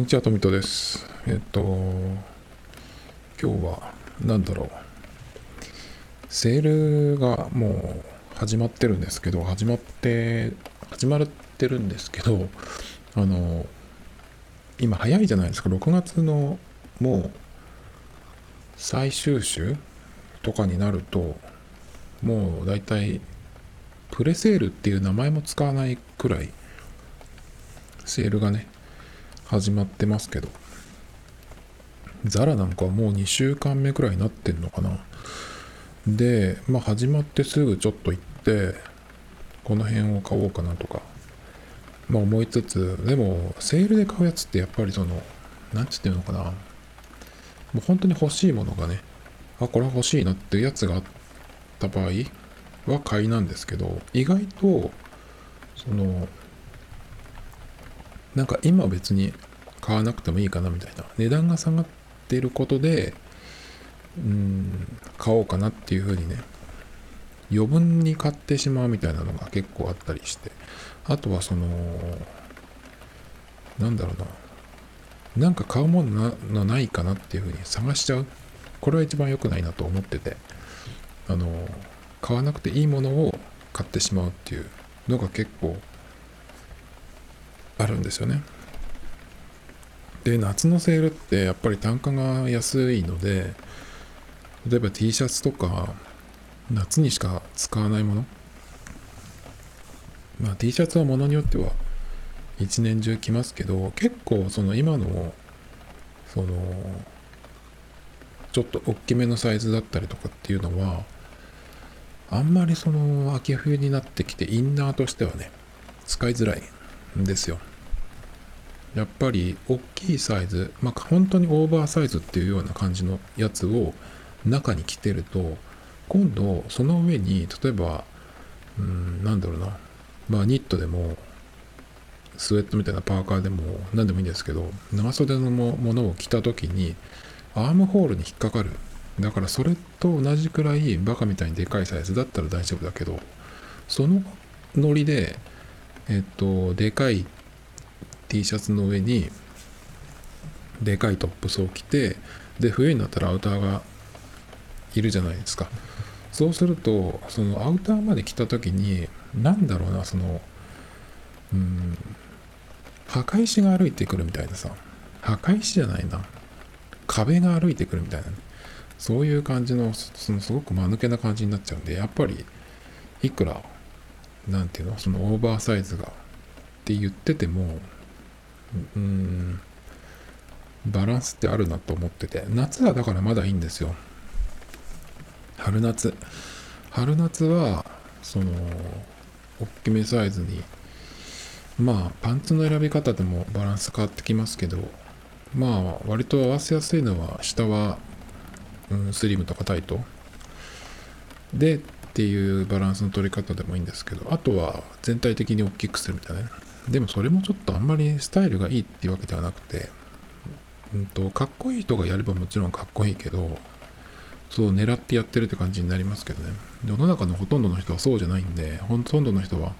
にちは、とみとです。えっと、今日は、なんだろう。セールがもう始まってるんですけど、始まって、始まってるんですけど、あの、今早いじゃないですか。6月のもう最終週とかになると、もう大体、プレセールっていう名前も使わないくらい、セールがね、始まってますけど、ザラなんかはもう2週間目くらいになってんのかな。で、まあ始まってすぐちょっと行って、この辺を買おうかなとか、まあ思いつつ、でも、セールで買うやつってやっぱりその、なんつっていうのかな。もう本当に欲しいものがね、あ、これ欲しいなっていうやつがあった場合は買いなんですけど、意外と、その、なんか今別に買わなくてもいいかなみたいな。値段が下がってることでうん買おうかなっていうふうにね余分に買ってしまうみたいなのが結構あったりして。あとはそのなんだろうな。なんか買うものなのないかなっていうふうに探しちゃう。これは一番良くないなと思ってて。あの買わなくていいものを買ってしまうっていうのが結構あるんですよね。で夏のセールってやっぱり単価が安いので例えば T シャツとか夏にしか使わないものまあ T シャツはものによっては一年中着ますけど結構その今のそのちょっと大きめのサイズだったりとかっていうのはあんまりその秋冬になってきてインナーとしてはね使いづらいですよ。やっぱり大きいサイズ、まあ、本当にオーバーサイズっていうような感じのやつを中に着てると今度その上に例えばうんなんだろうなまあニットでもスウェットみたいなパーカーでも何でもいいんですけど長袖のものを着た時にアームホールに引っかかる。だからそれと同じくらいバカみたいにでかいサイズだったら大丈夫だけどそのノリでえっとでかい T シャツの上にでかいトップスを着てで冬になったらアウターがいるじゃないですか。そうするとそのアウターまで着た時に何だろうなそのうん墓石が歩いてくるみたいなさ墓石じゃないな壁が歩いてくるみたいな、ね、そういう感じのそのすごく間抜けな感じになっちゃうんでやっぱりいくらなんていうの？そのオーバーサイズがって言っててもうんバランスってあるなと思ってて夏はだからまだいいんですよ。春夏。春夏はその大きめサイズにまあパンツの選び方でもバランス変わってきますけどまあ割と合わせやすいのは下は、うん、スリムとかタイト。でっていうバランスの取り方でもいいんですけどあとは全体的に大きくするみたいなねでもそれもちょっとあんまりスタイルがいいっていうわけではなくて、うんと、かっこいい人がやればもちろんかっこいいけど、そう狙ってやってるって感じになりますけどね。世の中のほとんどの人はそうじゃないんで、ほとんどの人は、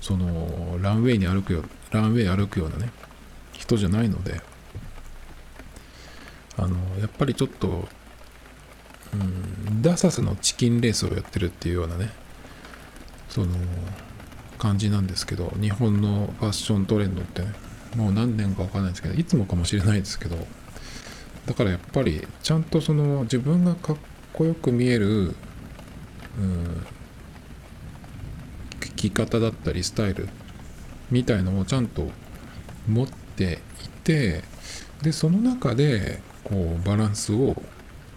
その、ランウェイに歩くよ、ランウェイ歩くようなね、人じゃないので、あの、やっぱりちょっと、うん、ダサスのチキンレースをやってるっていうようなね、その、感じなんですけど日本のファッショントレンドってねもう何年か分かんないですけどいつもかもしれないですけどだからやっぱりちゃんとその自分がかっこよく見える、うん、着方だったりスタイルみたいのをちゃんと持っていてでその中でこうバランスを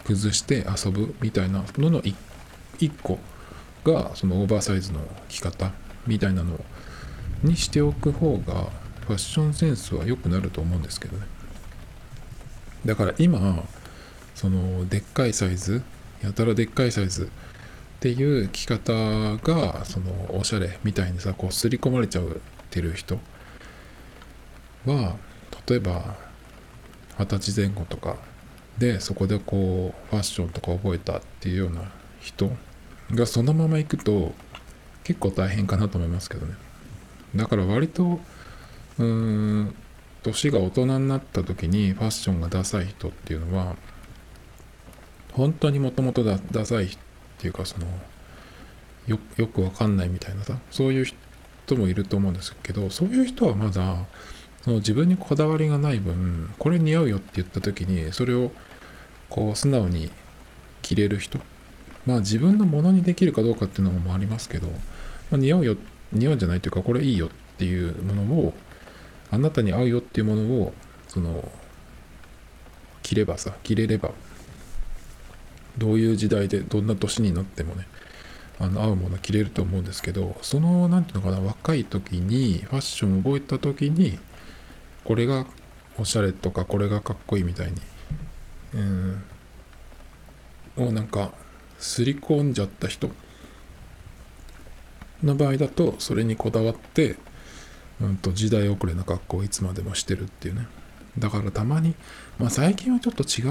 崩して遊ぶみたいなのの一個がそのオーバーサイズの着方みたいなのにしておく方がファッションセンスは良くなると思うんですけどね。だから今そのでっかいサイズやたらでっかいサイズっていう着方がそのおしゃれみたいにさこう刷り込まれちゃってる人は例えば二十歳前後とかでそこでこうファッションとか覚えたっていうような人がそのまま行くと結構大変かなと思いますけどね。だから割とうーん年が大人になった時にファッションがダサい人っていうのは本当にもともとダサいっていうかそのよよくわかんないみたいなさそういう人もいると思うんですけどそういう人はまだその自分にこだわりがない分これ似合うよって言った時にそれをこう素直に着れる人まあ自分のものにできるかどうかっていうのもありますけど、まあ、似合うよ似合うんじゃないというかこれいいよっていうものをあなたに合うよっていうものをその着ればさ着れればどういう時代でどんな年になってもねあの合うもの着れると思うんですけどその何ていうのかな若い時にファッションを覚えた時にこれがおしゃれとかこれがかっこいいみたいに。うん。をなんかすり込んじゃった人の場合だとそれにこだわって、うんと、時代遅れな格好をいつまでもしてるっていうね。だからたまに、まあ、最近はちょっと違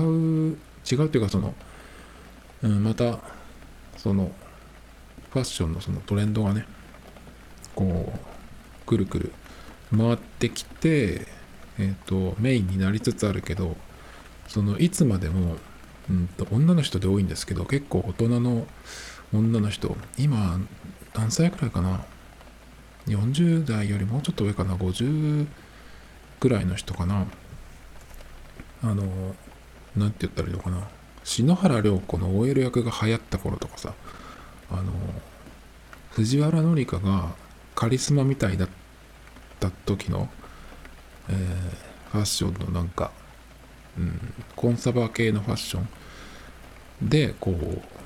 う違うっていうかその、うん、またそのファッションのそのトレンドがねこうくるくる回ってきて、えっ、ー、とメインになりつつあるけどそのいつまでもうんと女の人で多いんですけど結構大人の女の人今何歳くらいかな？40代よりもうちょっと上かな？50くらいの人かな？あの何て言ったらいいのかな？篠原涼子の OL 役が流行った頃とかさあの藤原紀香がカリスマみたいだった時の、えー、ファッションのなんかうん、コンサバ系のファッションでこう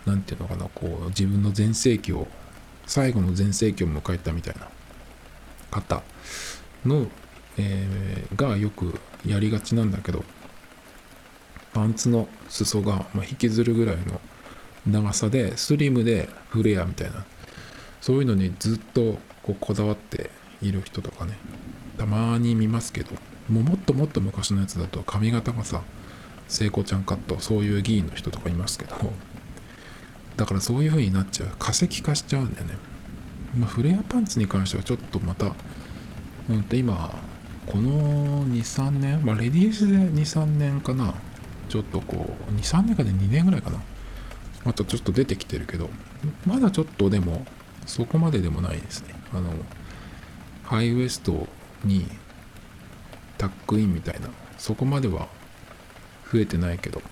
何て言うのかなこう自分の全盛期を最後の全盛期を迎えたみたいな方の、えー、がよくやりがちなんだけどパンツの裾が、ま、引きずるぐらいの長さでスリムでフレアみたいなそういうのにずっとこうこだわっている人とかね。たまに見ますけどもうもっともっと昔のやつだと髪型がさ聖子ちゃんカットそういう議員の人とかいますけどだからそういう風になっちゃう。化石化しちゃうんだよね、まあ、フレアパンツに関してはちょっとまた、うんと今この23年まあレディースで23年かな。ちょっとこう23年かで2年ぐらいかな。またちょっと出てきてるけどまだちょっとでもそこまででもないですね。あのハイウエストにタックインみたいなそこまでは増えてないけど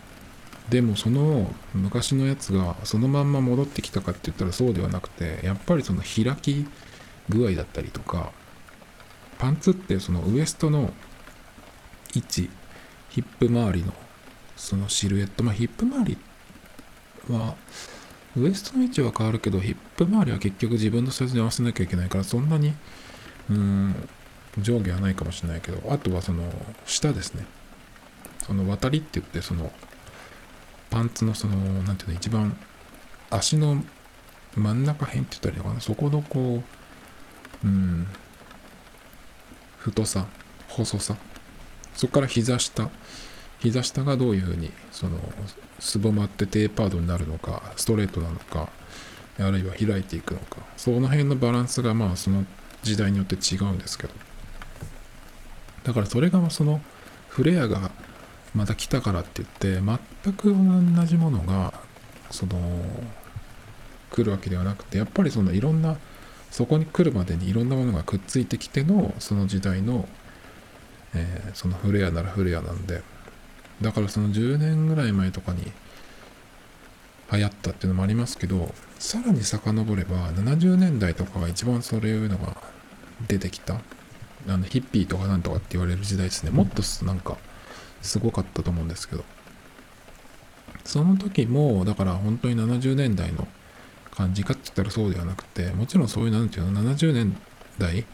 でもその昔のやつがそのまんま戻ってきたかって言ったらそうではなくてやっぱりその開き具合だったりとかパンツってそのウエストの位置ヒップ周りのそのシルエットまあヒップ周りはウエストの位置は変わるけどヒップ周りは結局自分のサイズに合わせなきゃいけないからそんなにうん上下はないかもしれないけどあとはその下ですね。その渡りって言ってそのパンツのその何ていうの一番足の真ん中辺って言ったらいいのかな。そこのこううん太さ細さ。そこから膝下。膝下がどういうふうにそのすぼまってテーパードになるのかストレートなのかあるいは開いていくのか。その辺のバランスがまあその時代によって違うんですけど。だからそれがそのフレアがまた来たからって言って全く同じものがその来るわけではなくてやっぱりそのいろんなそこに来るまでにいろんなものがくっついてきてのその時代の、えー、そのフレアならフレアなんでだからその10年ぐらい前とかに流行ったっていうのもありますけどさらに遡れば70年代とかが一番そういうのが出てきた。あのヒッピーとかなんとかって言われる時代ですね。もっとなんかすごかったと思うんですけど。その時もだから本当に70年代の感じかって言ったらそうではなくてもちろんそういうなんていうの70年代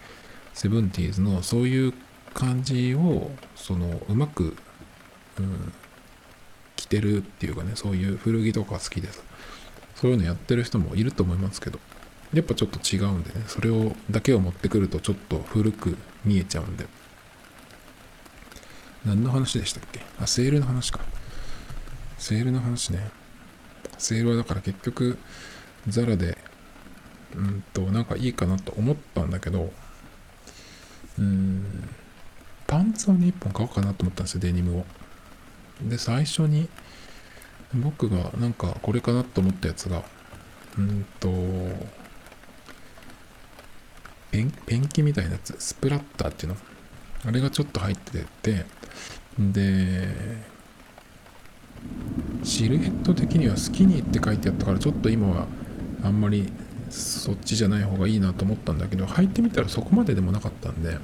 セブンティーズのそういう感じをそのうまく、うん、着てるっていうかねそういう古着とか好きです。そういうのやってる人もいると思いますけど。やっぱちょっと違うんでねそれをだけを持ってくるとちょっと古く見えちゃうんで何の話でしたっけ？あセールの話か。セールの話ね。セールはだから結局ザラでうんとなんかいいかなと思ったんだけどうんパンツをね、1本買おうかなと思ったんですよ、デニムを。で、最初に、僕がなんかこれかなと思ったやつが、うんと、ペンキみたいなやつ、スプラッターっていうの？あれがちょっと入ってて、で、シルエット的にはスキニーって書いてあったから、ちょっと今はあんまりそっちじゃない方がいいなと思ったんだけど、履いてみたらそこまででもなかったんで、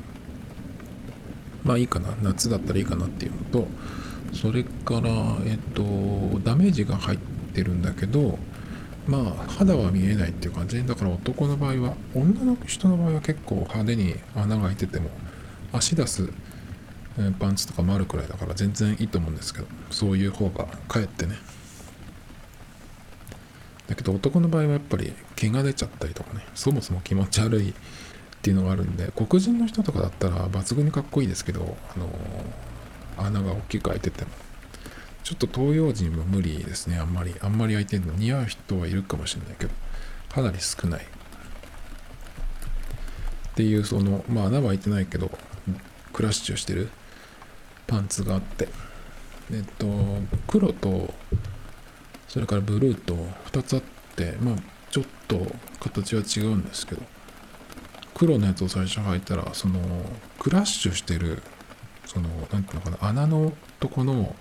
まあいいかな、夏だったらいいかなっていうのと、それから、えっと、ダメージが入ってるんだけど、まあ肌は見えないっていう感じ。だから男の場合は女の人の場合は結構派手に穴が開いてても足出すパンツとかもあるくらいだから全然いいと思うんですけどそういう方がかえってね。だけど男の場合はやっぱり毛が出ちゃったりとかねそもそも気持ち悪いっていうのがあるんで黒人の人とかだったら抜群にかっこいいですけどあの穴が大きく開いてても。ちょっと東洋人は無理ですね、あんまり。あんまり相手の似合う人はいるかもしれないけど、かなり少ない。っていう、その、まあ穴は開いてないけど、クラッシュしてるパンツがあって、えっと、黒と、それからブルーと2つあって、まあちょっと形は違うんですけど、黒のやつを最初履いたら、その、クラッシュしてる、その、なんていうのかな、穴のとこの、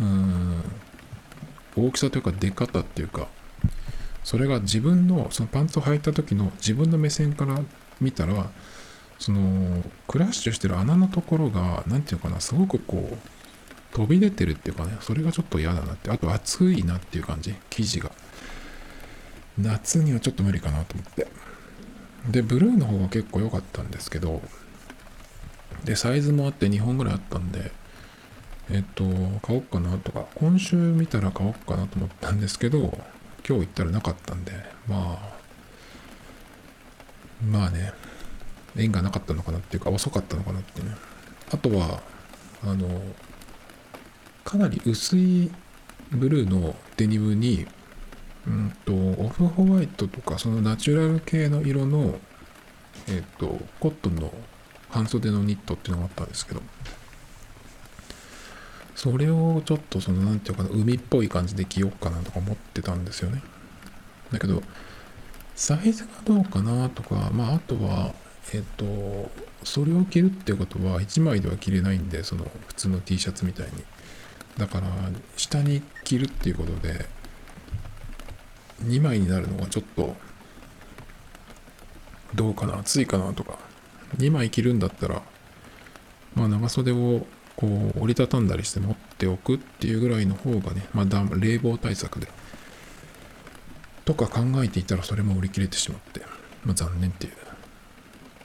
うん。大きさというか出方っていうかそれが自分のそのパンツを履いた時の自分の目線から見たらそのクラッシュしてる穴のところが何て言うかなすごくこう飛び出てるっていうかねそれがちょっと嫌だなってあと暑いなっていう感じ生地が。夏にはちょっと無理かなと思って。でブルーの方が結構良かったんですけどでサイズもあって2本ぐらいあったんでえっと、買おうかなとか、今週見たら買おうかなと思ったんですけど、今日行ったらなかったんで、まあ、まあね、縁がなかったのかなっていうか、遅かったのかなってね。あとは、あの、かなり薄いブルーのデニムに、うんと、オフホワイトとか、そのナチュラル系の色の、えっと、コットンの半袖のニットっていうのがあったんですけど、それをちょっとその何て言うかな海っぽい感じで着ようかなとか思ってたんですよね。だけどサイズがどうかなとかまああとはえっ、とそれを着るってことは1枚では着れないんでその普通の T シャツみたいに。だから下に着るっていうことで2枚になるのがちょっとどうかな暑いかなとか。2枚着るんだったらまあ長袖をこう折りたたんだりして持っておくっていうぐらいの方がね、まあ、冷房対策で。とか考えていたらそれも売り切れてしまって、まあ、残念っていう。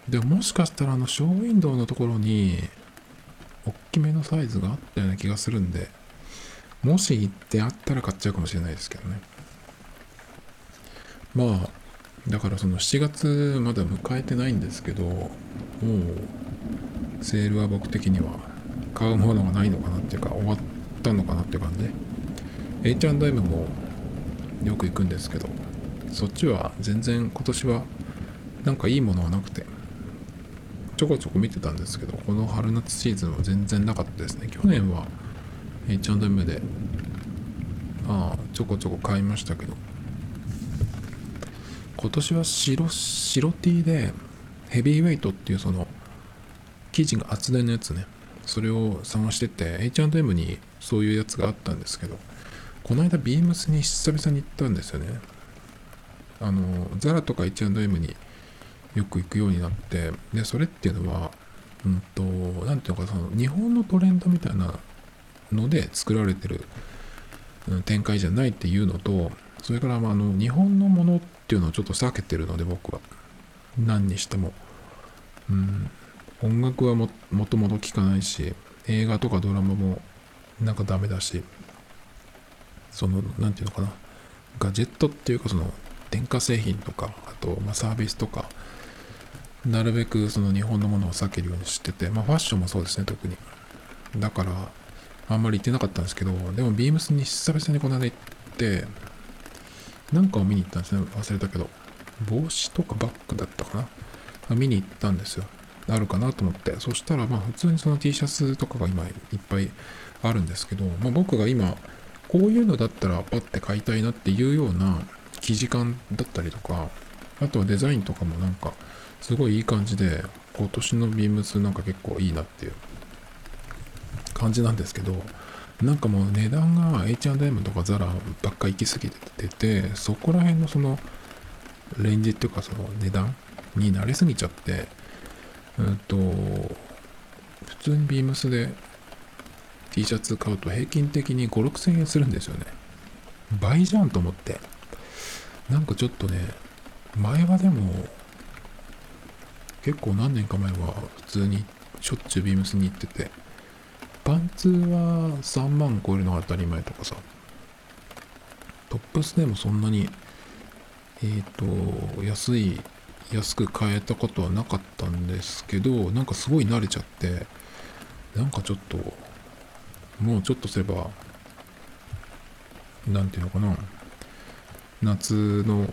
でももしかしたらあのショーウィンドウのところに大きめのサイズがあったような気がするんでもし行ってあったら買っちゃうかもしれないですけどね。まあだからその7月まだ迎えてないんですけどもうセールは僕的には買うものがないのかなっていうか終わったのかなっていう感じで。H&M もよく行くんですけどそっちは全然今年はなんかいいものはなくてちょこちょこ見てたんですけどこの春夏シーズンは全然なかったですね。去年は H&M でああちょこちょこ買いましたけど。今年は白白 T でヘビーウェイトっていうその生地が厚手のやつね。それを探してて H&M にそういうやつがあったんですけどこの間ビームスに久々に行ったんですよね。あのザラとか H&M によく行くようになってでそれっていうのはうんと何ていうのかその日本のトレンドみたいなので作られてる展開じゃないっていうのとそれからまあの日本のものっていうのをちょっと避けてるので僕は。何にしても。うん。音楽はもともと聴かないし映画とかドラマもなんかダメだしその何て言うのかな。ガジェットっていうかその電化製品とかあとまサービスとかなるべくその日本のものを避けるようにしててまあファッションもそうですね特に。だからあんまり行ってなかったんですけどでもビームスに久々にこの間行ってなんかを見に行ったんですね。忘れたけど。帽子とかバッグだったかな。見に行ったんですよ。あるかなと思って。そしたらまあ普通にその T シャツとかが今いっぱいあるんですけど、まあ、僕が今こういうのだったらパッて買いたいなっていうような生地感だったりとかあとはデザインとかもなんかすごいいい感じで今年のビームスなんか結構いいなっていう感じなんですけどなんかもう値段が H&M とかザラばっか行き過ぎててそこら辺のそのレンジっていうかその値段になりすぎちゃってうんと普通にビームスで T シャツ買うと平均的に5、6千円するんですよね。倍じゃんと思って。なんかちょっとね、前はでも、結構何年か前は普通にしょっちゅうビームスに行ってて、パンツは3万超えるのが当たり前とかさ、トップスでもそんなに、えっ、ー、と、安い、安く買えたことはなかったんですけど、なんかすごい慣れちゃって、なんかちょっともうちょっとすれば、なんていうのかな、夏の、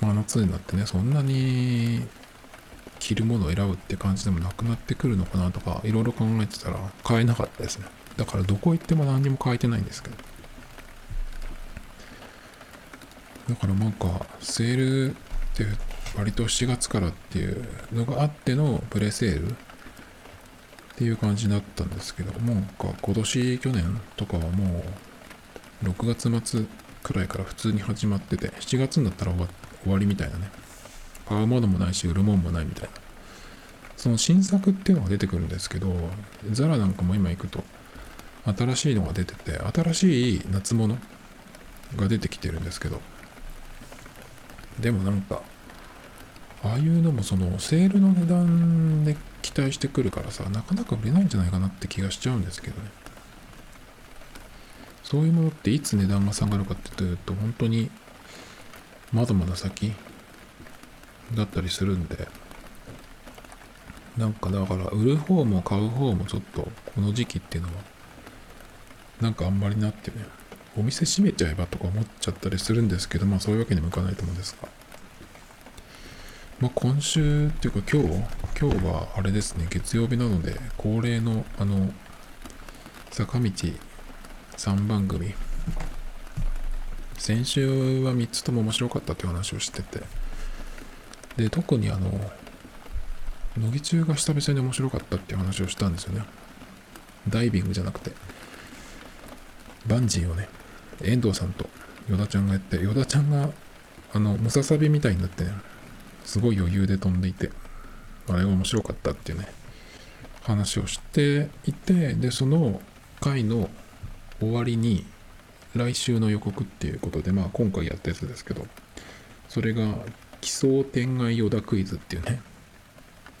真夏になってね、そんなに着るものを選ぶって感じでもなくなってくるのかなとか、いろいろ考えてたら買えなかったですね。だからどこ行っても何にも買えてないんですけど。だからなんか、セールって割と7月からっていうのがあってのプレセールっていう感じだったんですけどもう今年去年とかはもう6月末くらいから普通に始まってて7月になったら終わりみたいなね。買うものもないし売るもんもないみたいな。その新作っていうのが出てくるんですけどザラなんかも今行くと新しいのが出てて新しい夏物が出てきてるんですけどでもなんかああいうのもそのセールの値段で期待してくるからさなかなか売れないんじゃないかなって気がしちゃうんですけどね。そういうものっていつ値段が下がるかっていうと本当にまだまだ先だったりするんで。なんかだから売る方も買う方もちょっとこの時期っていうのはなんかあんまりなってね。お店閉めちゃえばとか思っちゃったりするんですけどまあそういうわけにもいかないと思うんですがまあ、今週っていうか今日、今日はあれですね、月曜日なので、恒例のあの、坂道3番組。先週は3つとも面白かったっていう話をしてて、で、特にあの、乃木中が久々に面白かったっていう話をしたんですよね。ダイビングじゃなくて、バンジーをね、遠藤さんとヨダちゃんがやって、ヨダちゃんが、あの、ムササビみたいになってね、すごい余裕で飛んでいて、あれが面白かったっていうね、話をしていて、で、その回の終わりに、来週の予告っていうことで、まあ今回やったやつですけど、それが奇想天外ヨダクイズっていうね、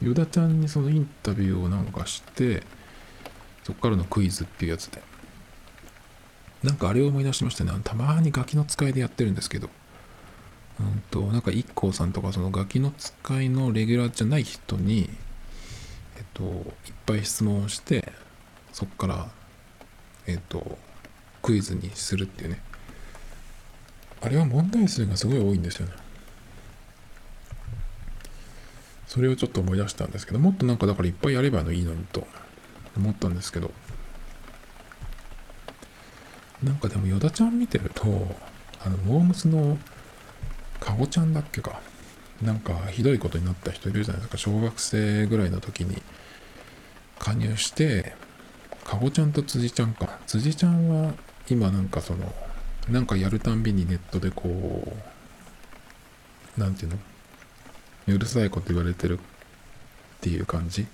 ヨダちゃんにそのインタビューをなんかして、そっからのクイズっていうやつで、なんかあれを思い出しましたね。たまにガキの使いでやってるんですけど、うんと、なんか IKKO さんとかそのガキの使いのレギュラーじゃない人に、えっと、いっぱい質問をして、そっから、えっと、クイズにするっていうね。あれは問題数がすごい多いんですよね。それをちょっと思い出したんですけど、もっとなんかだからいっぱいやればいいのにと思ったんですけど、なんかでも、ヨダちゃん見てると、あの、モームスのかごちゃんだっけか。なんかひどいことになった人いるじゃないですか。小学生ぐらいの時に加入して、かごちゃんと辻ちゃんか。辻ちゃんは今なんかその、なんかやるたんびにネットでこう、なんていうの？うるさいこと言われてるっていう感じ。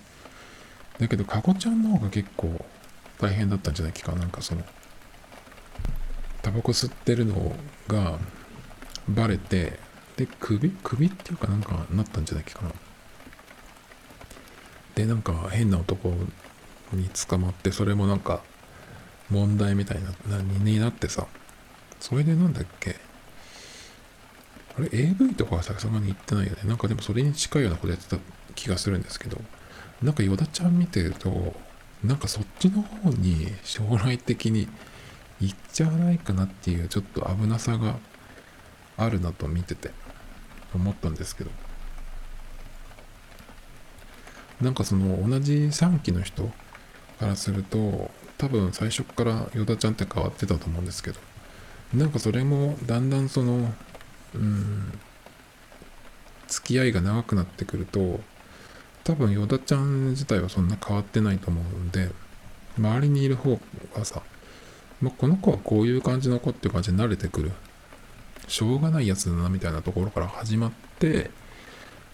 だけど、かごちゃんの方が結構大変だったんじゃないか。なんかその、タバコ吸ってるのがバレて、で、首首っていうかなんかなったんじゃないかな。で、なんか変な男に捕まって、それもなんか問題みたいな、なになってさ、それでなんだっけ？あれ？AV とかはさすがに言ってないよね。なんかでもそれに近いようなことやってた気がするんですけど、なんかヨダちゃん見てると、なんかそっちの方に将来的に行っちゃわないかなっていうちょっと危なさがあるなと見てて思ったんですけど。なんかその同じ3期の人からすると多分最初からヨダちゃんって変わってたと思うんですけどなんかそれもだんだんそのうん付き合いが長くなってくると多分ヨダちゃん自体はそんな変わってないと思うんで周りにいる方がさ、まあ、この子はこういう感じの子っていう感じに慣れてくる。しょうがないやつだなみたいなところから始まって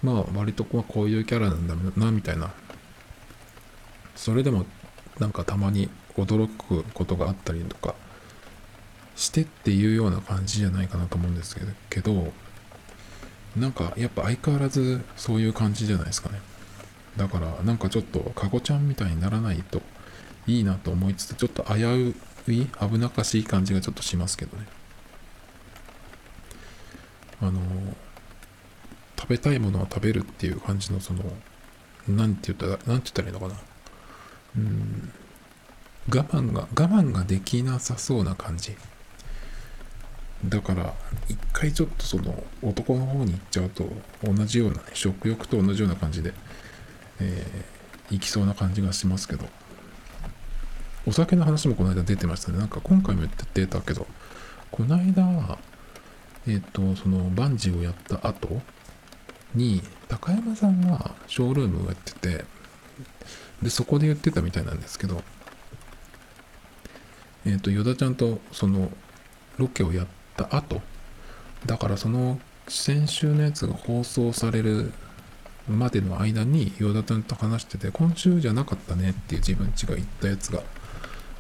まあ割とこういうキャラなんだなみたいな。それでもなんかたまに驚くことがあったりとかしてっていうような感じじゃないかなと思うんですけどなんかやっぱ相変わらずそういう感じじゃないですかね。だからなんかちょっとかごちゃんみたいにならないといいなと思いつつちょっと危うい危なっかしい感じがちょっとしますけどね。あの食べたいものは食べるっていう感じのそのなんて言ったらなんて言ったらいいのかな。うん。我慢が我慢ができなさそうな感じ。だから一回ちょっとその男の方に行っちゃうと同じようなね食欲と同じような感じで、えー、行きそうな感じがしますけど。お酒の話もこの間出てましたね。なんか今回も言ってたけど。この間えっ、ー、とそのバンジーをやった後に高山さんがショールームをやっててでそこで言ってたみたいなんですけどえっ、ー、とヨダちゃんとそのロケをやった後だからその先週のやつが放送されるまでの間にヨダちゃんと話してて今週じゃなかったねっていう自分ちが言ったやつが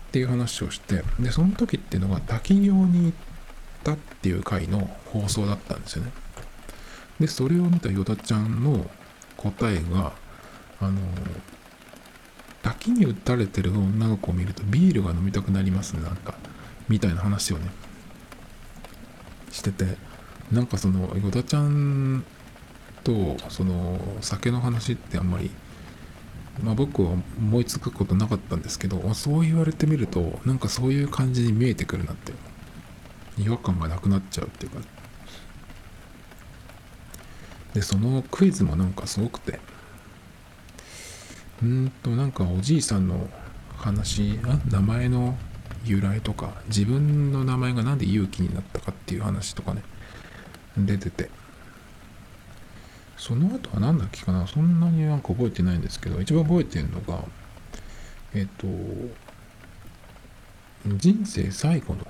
っていう話をしてでその時っていうのが滝行に行ったっていう回の放送だったんですよね。でそれを見たヨダちゃんの答えがあの滝に打たれてる女の子を見るとビールが飲みたくなりますねなんかみたいな話をねしててなんかそのヨダちゃんとその酒の話ってあんまりまあ僕は思いつくことなかったんですけどそう言われてみるとなんかそういう感じに見えてくるなって違和感がなくなっちゃうっていうか。でそのクイズもなんかすごくて。うんとなんかおじいさんの話あ名前の由来とか自分の名前が何で勇気になったかっていう話とかね出てて。その後は何だっけかな？そんなになんか覚えてないんですけど一番覚えてるのがえっ、と人生最後の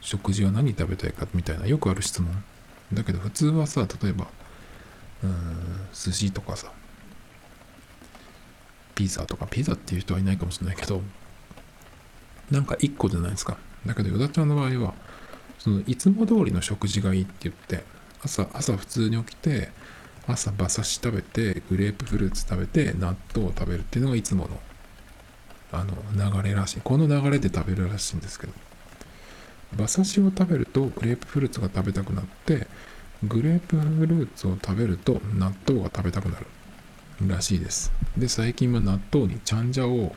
食事は何食べたいかみたいなよくある質問だけど普通はさ例えばうん寿司とかさピザとかピザっていう人はいないかもしれないけどなんか1個じゃないですか。だけど、ヨダちゃんの場合は、そのいつも通りの食事がいいって言って、朝、朝普通に起きて、朝馬刺し食べて、グレープフルーツ食べて、納豆を食べるっていうのがいつもの、あの、流れらしい。この流れで食べるらしいんですけど、馬刺しを食べるとグレープフルーツが食べたくなって、グレープフルーツを食べると納豆が食べたくなるらしいです。で、最近は納豆にチャンジャを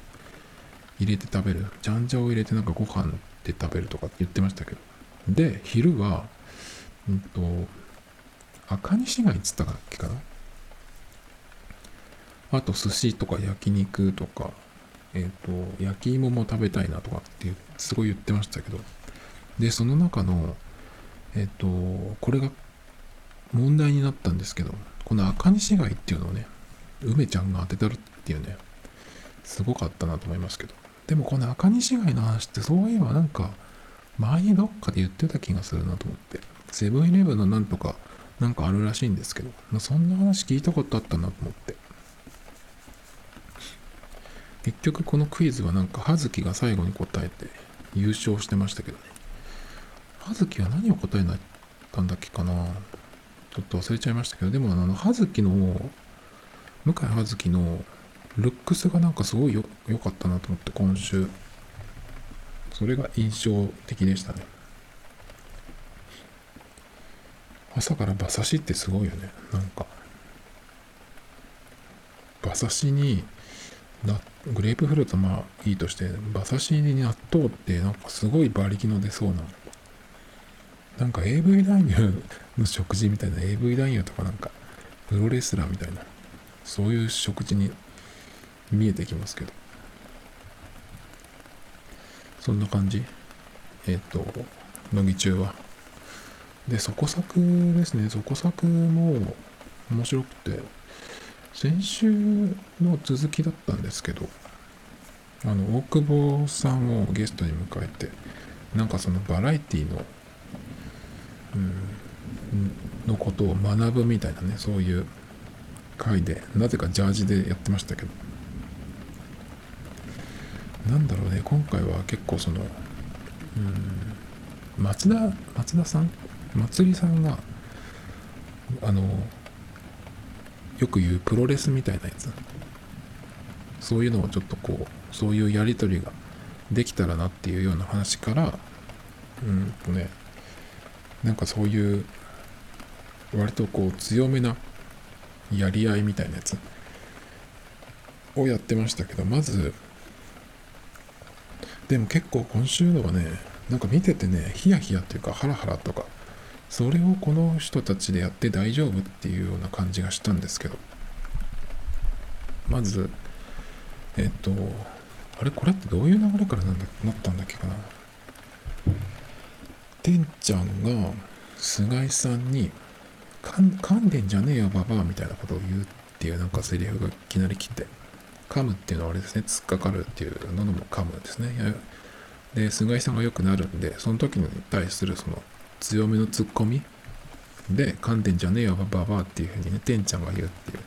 入れて食べる。ジャンジャを入れてなんかご飯で食べるとかって言ってましたけど。で、昼は、うんと、赤西貝っつったかっけかな？あと寿司とか焼肉とか、えっ、ー、と、焼き芋も食べたいなとかってすごい言ってましたけど。で、その中の、えっ、ー、と、これが問題になったんですけど、この赤西貝っていうのをね、梅ちゃんが当てたるっていうね、すごかったなと思いますけど。でもこの赤西貝の話ってそういえばなんか前にどっかで言ってた気がするなと思って。セブンイレブンのなんとかなんかあるらしいんですけど、まあ、そんな話聞いたことあったなと思って。結局このクイズはなんか葉月が最後に答えて優勝してましたけどね。葉月は何を答えなったんだっけかなちょっと忘れちゃいましたけど、でもあの葉月の、向井葉月のルックスがなんかすごい良かったなと思って今週それが印象的でしたね朝から馬刺しってすごいよね。なんか。馬刺しになグレープフルーツまあいいとして馬刺しに納豆ってなんかすごい馬力の出そうな。なんか AV 男優の食事みたいな AV 男優とかなんかプロレスラーみたいなそういう食事に見えてきますけど。そんな感じ。えっ、と乃木中は。でそこ作ですね。そこ作も面白くて先週の続きだったんですけどあの大久保さんをゲストに迎えてなんかそのバラエティの、うん、のことを学ぶみたいなねそういう回でなぜかジャージでやってましたけど。なんだろうね今回は結構そのうん松田松田さん松りさんがあのよく言うプロレスみたいなやつ。そういうのをちょっとこうそういうやり取りができたらなっていうような話からうんとねなんかそういう割とこう強めなやり合いみたいなやつをやってましたけどまずでも結構今週のはねなんか見ててねヒヤヒヤっていうかハラハラとかそれをこの人たちでやって大丈夫っていうような感じがしたんですけど。まずえっとあれこれってどういう流れからなんだなったんだっけかな。てんちゃんが菅井さんに噛んでんじゃねえよババアみたいなことを言うっていうなんかセリフがいきなり来て。噛むっていうのはあれですね。突っかかるっていうのも噛むですね。で菅井さんが良くなるんでその時に対するその強めのツッコミ？で噛んでんじゃねえよババアっていうふうにねてんちゃんが言うっていう。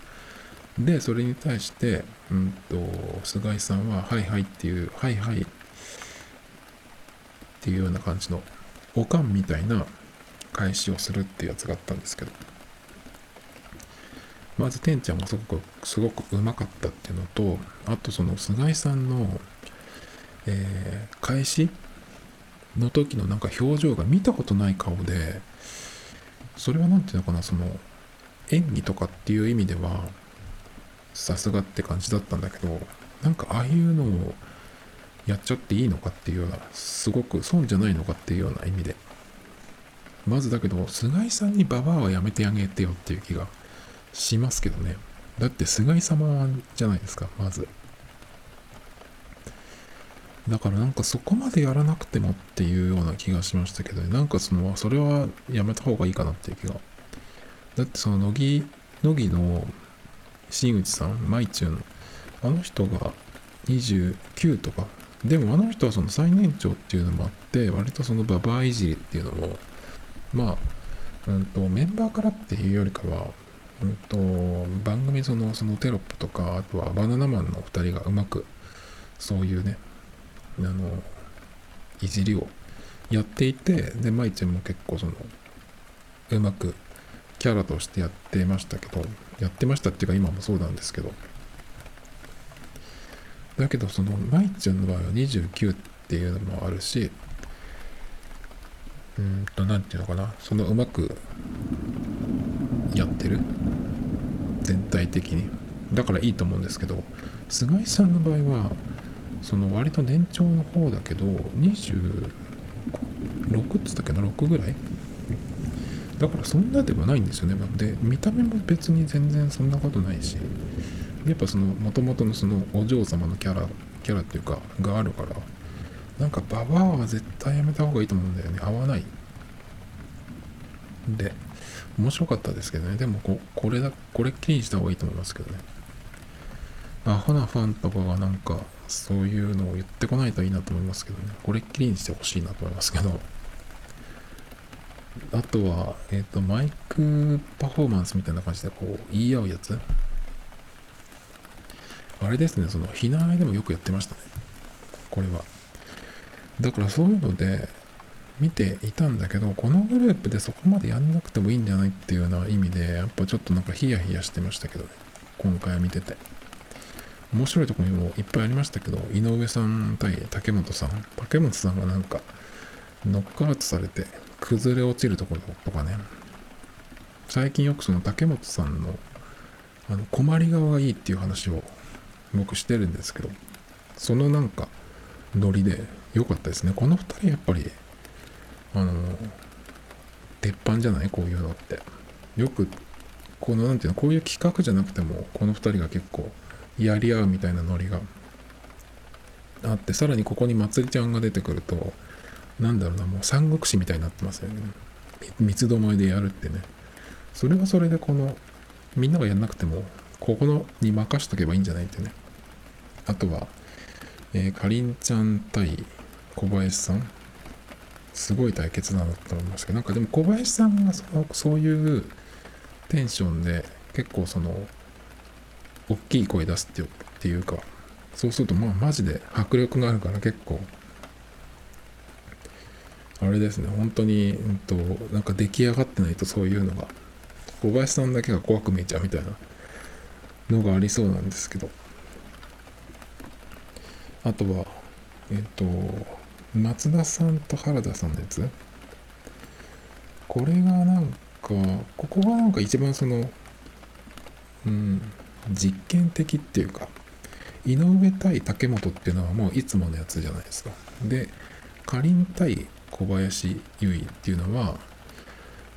でそれに対してうんと菅井さんは「はいはい」っていう「はいはい」っていうような感じのおかんみたいな返しをするっていうやつがあったんですけど。まずてんちゃんがすごくすごくうまかったっていうのとあとその菅井さんの、えー、返しの時のなんか表情が見たことない顔でそれは何ていうのかなその演技とかっていう意味ではさすがって感じだったんだけどなんかああいうのをやっちゃっていいのかっていうようなすごく損じゃないのかっていうような意味で。まずだけど菅井さんにババアはやめてあげてよっていう気がしますけどね。だって菅井様じゃないですかまず。だからなんかそこまでやらなくてもっていうような気がしましたけどね。なんかそのそれはやめた方がいいかなっていう気が。だってその乃木乃木の新内さんまいちゅんあの人が29とか。でもあの人はその最年長っていうのもあって割とそのババアいじりっていうのもまあ、うんと、メンバーからっていうよりかは、うんと、番組そのそのテロップとかあとはバナナマンの2人がうまくそういうねあのいじりをやっていてで舞ちゃんも結構そのうまくキャラとしてやってましたけどやってましたっていうか今もそうなんですけど。だけどその舞ちゃんの場合は29っていうのもあるしうんと何て言うのかな。そのうまくやってる。全体的に。だからいいと思うんですけど菅井さんの場合はその割と年長の方だけど26っつったっけな6ぐらい？だからそんなでもないんですよね。で見た目も別に全然そんなことないしやっぱその元々のそのお嬢様のキャラキャラっていうかがあるからなんかババアは絶対やめた方がいいと思うんだよね。合わない。で面白かったですけどね。でもここれだこれっきりにした方がいいと思いますけどね。アホなファンとかがなんかそういうのを言ってこないといいなと思いますけどね。これっきりにしてほしいなと思いますけど。あとは、えっ、ー、と、マイクパフォーマンスみたいな感じでこう言い合うやつ。あれですね、その、ひなあいでもよくやってましたね。これは。だからそういうので見ていたんだけどこのグループでそこまでやんなくてもいいんじゃないっていうような意味でやっぱちょっとなんかヒヤヒヤしてましたけどね。今回は見てて。面白いとこにもいっぱいありましたけど井上さん対竹本さん竹本さんがなんかノックアウトされて崩れ落ちるところとかね最近よくその竹本さんのあの困り側がいいっていう話を僕してるんですけどそのなんかノリで良かったですね。この2人やっぱり、あの、鉄板じゃない？こういうのって。よく、この、なんていうの、こういう企画じゃなくても、この2人が結構やり合うみたいなノリがあってさらにここにまつりちゃんが出てくるとなんだろうなもう三国志みたいになってますよね。三つどもえでやるってね。それはそれでこのみんながやんなくてもここのに任しとけばいいんじゃないってね。あとは、えー、かりんちゃん対小林さん。すごい対決なんだと思いますけどなんかでも小林さんがそのそういうテンションで結構その大きい声出すっていうかそうするとまあマジで迫力があるから結構あれですね。本当に、うんと、なんか出来上がってないとそういうのが。小林さんだけが怖く見えちゃうみたいなのがありそうなんですけど。あとはえっ、と松田さんと原田さんのやつ？これがなんかここがなんか一番そのうん実験的っていうか井上対竹本っていうのはもういつものやつじゃないですか。でかりん対小林優衣っていうのは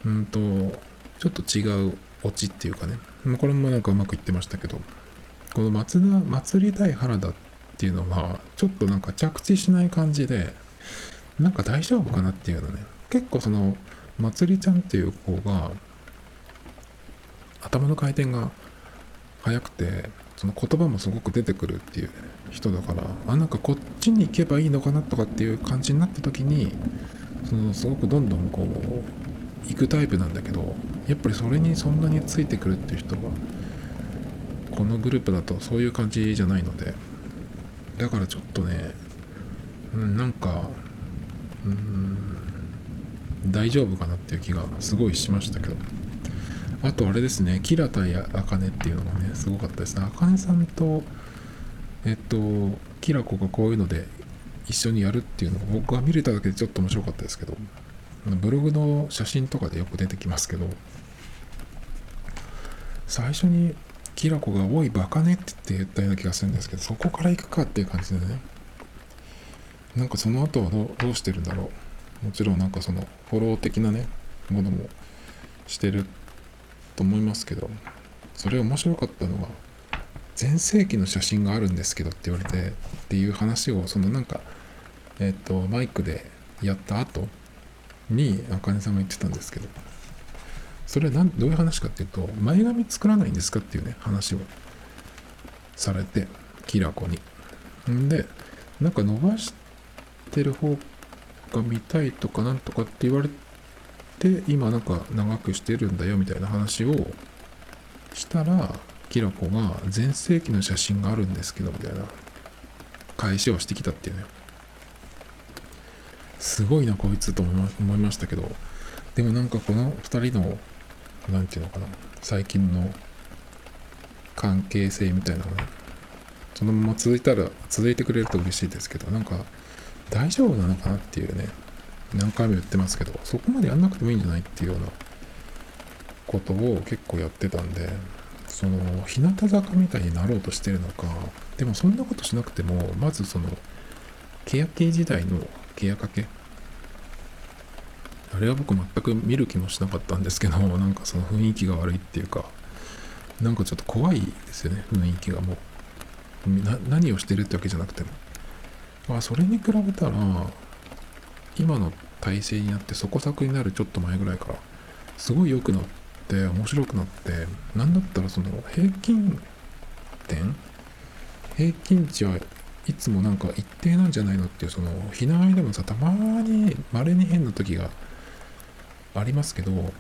うんとちょっと違うオチっていうかね。これもなんかうまくいってましたけどこの松田祭り対原田っていうのはちょっとなんか着地しない感じでなんか大丈夫かなっていうのね。結構そのまつりちゃんっていう子が頭の回転が速くてその言葉もすごく出てくるっていう人だからあなんかこっちに行けばいいのかなとかっていう感じになった時にそのすごくどんどんこう行くタイプなんだけどやっぱりそれにそんなについてくるっていう人はこのグループだとそういう感じじゃないのでだからちょっとね、うん、なんかうん大丈夫かなっていう気がすごいしましたけど。あとあれですねキラ対あかねっていうのがねすごかったですね。あかねさんとえっとキラコがこういうので一緒にやるっていうのを僕は見れただけでちょっと面白かったですけどブログの写真とかでよく出てきますけど最初にキラコが「おいバカね」って言ったような気がするんですけどそこから行くかっていう感じでね。なんかその後はどうしてるんだろう。もちろんなんかそのフォロー的なねものもしてる。と思いますけどそれ面白かったのが全盛期の写真があるんですけどって言われてっていう話をそのなんかえっ、とマイクでやった後にあかねさんが言ってたんですけどそれはどういう話かっていうと前髪作らないんですかっていうね話をされてキラコに。んでなんか伸ばしてる方が見たいとかなんとかって言われて今なんか長くしてるんだよみたいな話をしたらキラコが全盛期の写真があるんですけどみたいな返しをしてきたっていうね。すごいなこいつと思いましたけどでもなんかこの2人の何て言うのかな最近の関係性みたいなのねそのまま続いたら続いてくれると嬉しいですけどなんか大丈夫なのかなっていうね。何回も言ってますけどそこまでやんなくてもいいんじゃないっていうようなことを結構やってたんでその日向坂みたいになろうとしてるのかでもそんなことしなくてもまずその欅時代のケヤかけあれは僕全く見る気もしなかったんですけどなんかその雰囲気が悪いっていうかなんかちょっと怖いですよね雰囲気がもう。何をしてるってわけじゃなくても。まあそれに比べたら今の体制になって底作になるちょっと前ぐらいからすごい良くなって面白くなって何だったらその平均点？平均値はいつもなんか一定なんじゃないのっていうその日の間でもさたまに稀に変な時がありますけど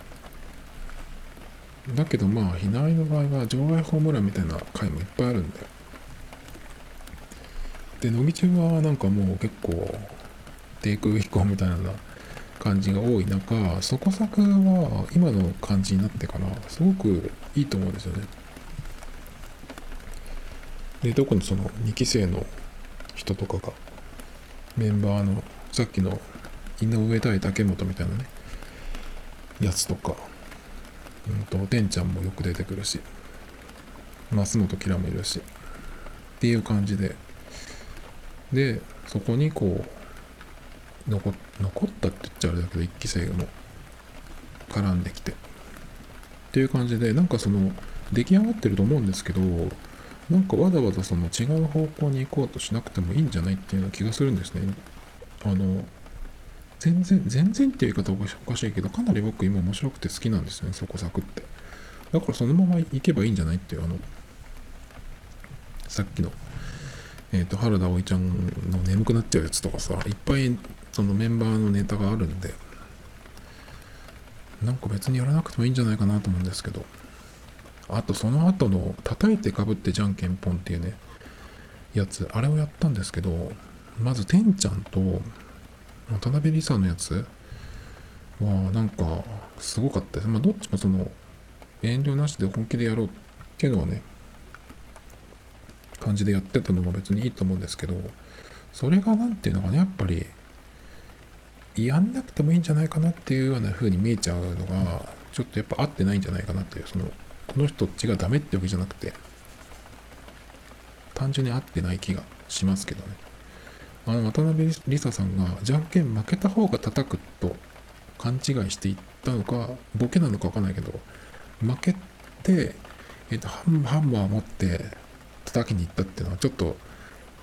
だけどまあ日の間の場合は場外ホームランみたいな回もいっぱいあるんだよ。で乃木中はなんかもう結構テイク以降みたいな感じが多い中そこ作は今の感じになってからすごくいいと思うんですよね。で特にその2期生の人とかがメンバーのさっきの井上対竹本みたいなねやつとかうんとてんちゃんもよく出てくるし増本キラもいるしっていう感じで。でそこにこう残残ったって言っちゃあれだけど1期生も絡んできてっていう感じでなんかその出来上がってると思うんですけどなんかわざわざその違う方向に行こうとしなくてもいいんじゃないっていうような気がするんですね。あの、全然、全然っていう言い方おかしいけど、かなり僕今面白くて好きなんですよね、そこサクって。だからそのまま行けばいいんじゃないっていう、あの、さっきの、えっ、ー、と、原田葵ちゃんの眠くなっちゃうやつとかさ、いっぱいそのメンバーのネタがあるんで、なんか別にやらなくてもいいんじゃないかなと思うんですけど、あとその後の叩いてかぶってじゃんけんぽんっていうね、やつ、あれをやったんですけど、まずてんちゃんと渡辺梨沙のやつはなんかすごかったです。まあどっちもその遠慮なしで本気でやろうっていうのはね、感じでやってたのも別にいいと思うんですけど、それが何ていうのかね、やっぱりやんなくてもいいんじゃないかなっていうような風に見えちゃうのが、ちょっとやっぱ合ってないんじゃないかなっていう、そのこの人っちがダメってわけじゃなくて、単純に合ってない気がしますけどね。あの、渡辺梨沙さんが、じゃんけん負けた方が叩くと勘違いしていったのか、ボケなのかわかんないけど、負けて、えっ、と、ハンハンマー持って叩きに行ったっていうのは、ちょっと、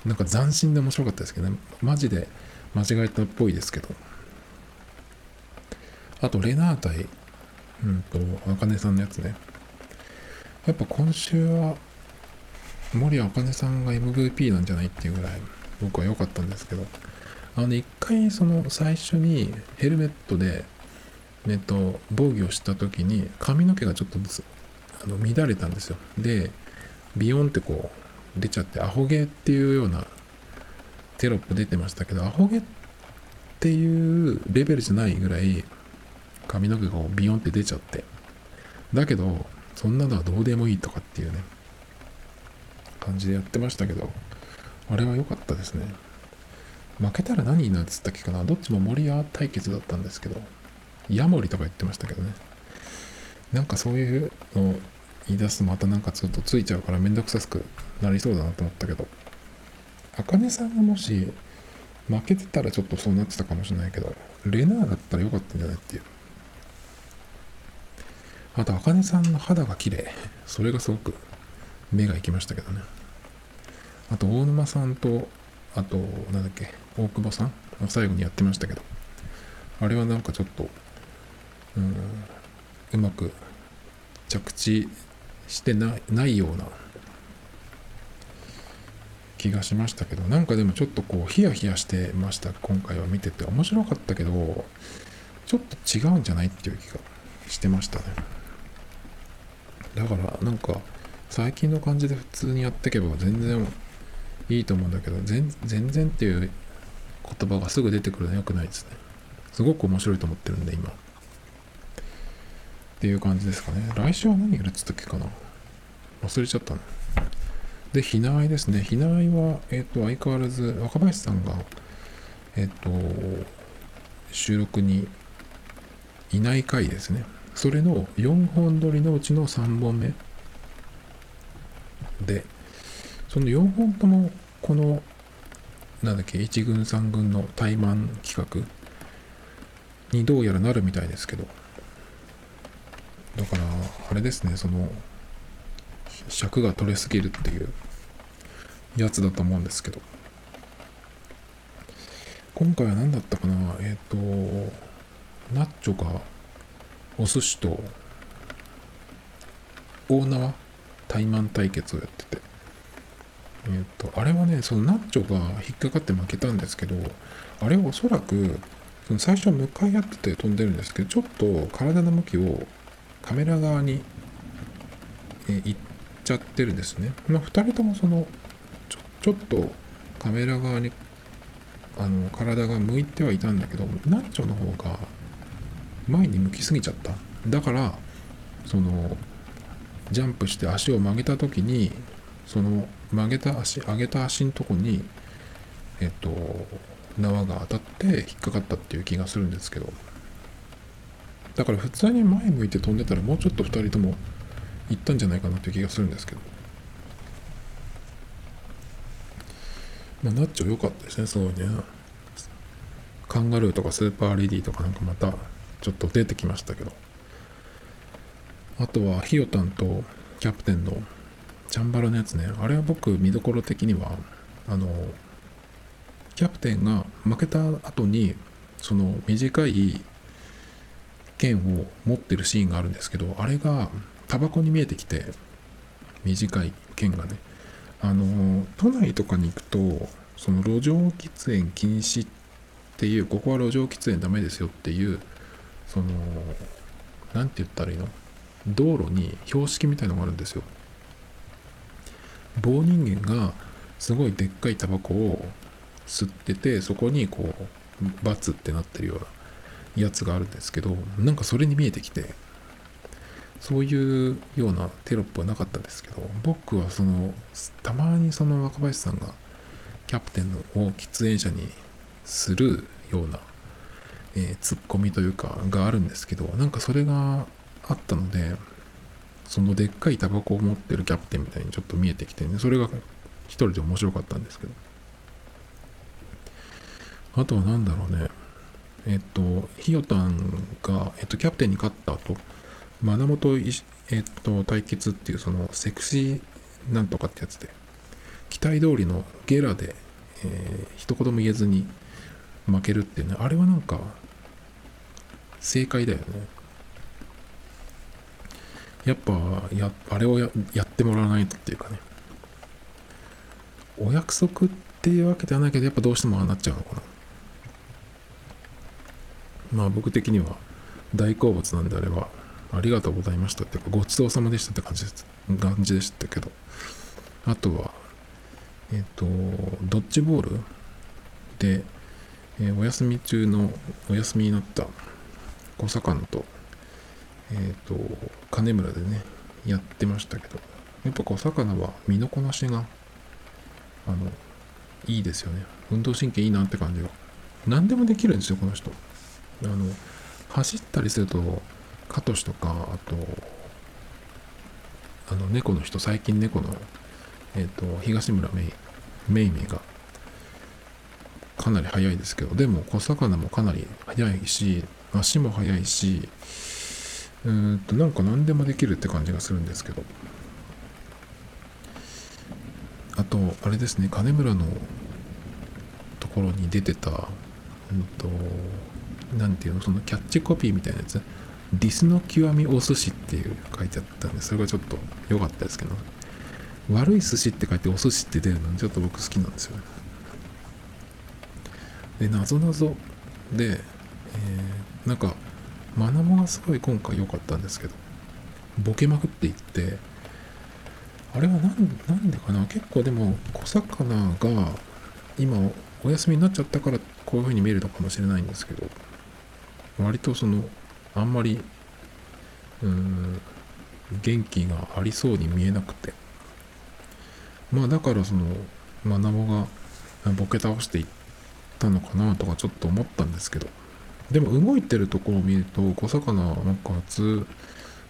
なんか斬新で面白かったですけどね。マジで間違えたっぽいですけど。あと、レナー対、うんと、あかねさんのやつね。やっぱ今週は森あかねさんが MVP なんじゃないっていうぐらい僕は良かったんですけどあの一回その最初にヘルメットでえっと防御した時に髪の毛がちょっとあの乱れたんですよでビヨンってこう出ちゃってアホ毛っていうようなテロップ出てましたけどアホ毛っていうレベルじゃないぐらい髪の毛がビヨンって出ちゃってだけどそんなのはどうでもいいとかっていうね、感じでやってましたけど、あれは良かったですね。負けたら何になっつったっけかなどっちも森屋対決だったんですけど、ヤモリとか言ってましたけどね。なんかそういうのを言い出すとまたなんかずっとついちゃうからめんどくさくなりそうだなと思ったけど、あかねさんがもし負けてたらちょっとそうなってたかもしれないけど、レナーだったらよかったんじゃないっていう。あと、あかねさんの肌が綺麗。それがすごく目が行きましたけどね。あと、大沼さんと、あと、なんだっけ、大久保さん？最後にやってましたけど、あれはなんかちょっと、うん、うまく着地してないような気がしましたけど、なんかでもちょっとこう、ヒヤヒヤしてました、今回は見てて。面白かったけど、ちょっと違うんじゃないっていう気がしてましたね。だからなんか最近の感じで普通にやっていけば全然いいと思うんだけど全然っていう言葉がすぐ出てくるのは良くないですね。すごく面白いと思ってるんで今。っていう感じですかね。来週は何やるっつったっけかな。忘れちゃったので、ひなあいですね。ひなあいは、えっ、ー、と、相変わらず、若林さんが、えっ、ー、と、収録にいない回ですね。それの4本撮りのうちの3本目。でその4本ともこのなんだっけ1軍3軍の怠慢企画にどうやらなるみたいですけど。だからあれですねその尺が取れすぎるっていうやつだと思うんですけど。今回は何だったかなえっ、ー、とナッチョがお寿司と大縄怠慢対決をやってて。えっ、とあれはねそのナッチョが引っかかって負けたんですけどあれはおそらくその最初向かい合ってて飛んでるんですけどちょっと体の向きをカメラ側に、え、行っちゃってるんですね、まあ、2人ともそのちょちょっとカメラ側にあの体が向いてはいたんだけどナッチョの方が前に向きすぎちゃった。だからそのジャンプして足を曲げた時にその曲げた足上げた足のとこにえっと縄が当たって引っかかったっていう気がするんですけど。だから普通に前向いて飛んでたらもうちょっと2人とも行ったんじゃないかなっていう気がするんですけど。まあナッチョ良かったですねそうね。カンガルーとかスーパーレディーとかなんかまたちょっと出てきましたけどあとはひよたんとキャプテンのチャンバラのやつね。あれは僕、見どころ的には、あの、キャプテンが負けた後に、その短い剣を持ってるシーンがあるんですけど、あれがタバコに見えてきて、短い剣がね。あの、都内とかに行くと、その路上喫煙禁止っていう、ここは路上喫煙ダメですよっていう、その、なんて言ったらいいの？道路に標識みたいのがあるんですよ。棒人間がすごいでっかいタバコを吸ってて、そこにこう、バツってなってるようなやつがあるんですけど、なんかそれに見えてきて、そういうようなテロップはなかったんですけど、僕はその、たまにその若林さんがキャプテンを喫煙者にするような、えー、ツッコミというか、があるんですけど、なんかそれがあったので、そのでっかいタバコを持ってるキャプテンみたいにちょっと見えてきてね、それが一人で面白かったんですけど。あとは何だろうね。えっと、ひよたんが、えっと、キャプテンに勝った後、まなもと、えっと、対決っていう、その、セクシーなんとかってやつで、期待通りのゲラで、えー、一言も言えずに負けるってね、あれはなんか、正解だよね。やっぱ、や、あれをややってもらわないとっていうかね。お約束っていうわけではないけど、やっぱどうしてもああなっちゃうのかな。まあ僕的には大好物なんであれば、ありがとうございましたっていうか、ごちそうさまでしたって感じです感じでしたけど、あとは、えっ、ー、と、ドッジボールで、えー、お休み中の、お休みになった小魚と、えっ、ー、と、金村でね、やってましたけど、やっぱ小魚は身のこなしが、あの、いいですよね。運動神経いいなって感じが。何でもできるんですよ、この人。あの走ったりするとカトシとかあとあの猫の人最近猫の、えっ、ー、と東村めいめいがかなり速いですけどでも小魚もかなり速いし足も速いしうんとなんか何でもできるって感じがするんですけど。あとあれですね金村のところに出てたうんとなんていうのそのキャッチコピーみたいなやつ。ディスの極みお寿司っていう書いてあったんでそれがちょっと良かったですけど。悪い寿司って書いてお寿司って出るのちょっと僕好きなんですよね。でなぞなぞ。で、えー、なんかマナモがすごい今回良かったんですけど。ボケまくっていって。あれはなんでかな。結構でも小魚が今お休みになっちゃったからこういう風に見えるのかもしれないんですけど。割とそのあんまりうん元気がありそうに見えなくて。まあだからそのマナモがボケ倒していってたのかなとかちょっと思ったんですけど。でも動いてるところを見ると小魚はなんか普通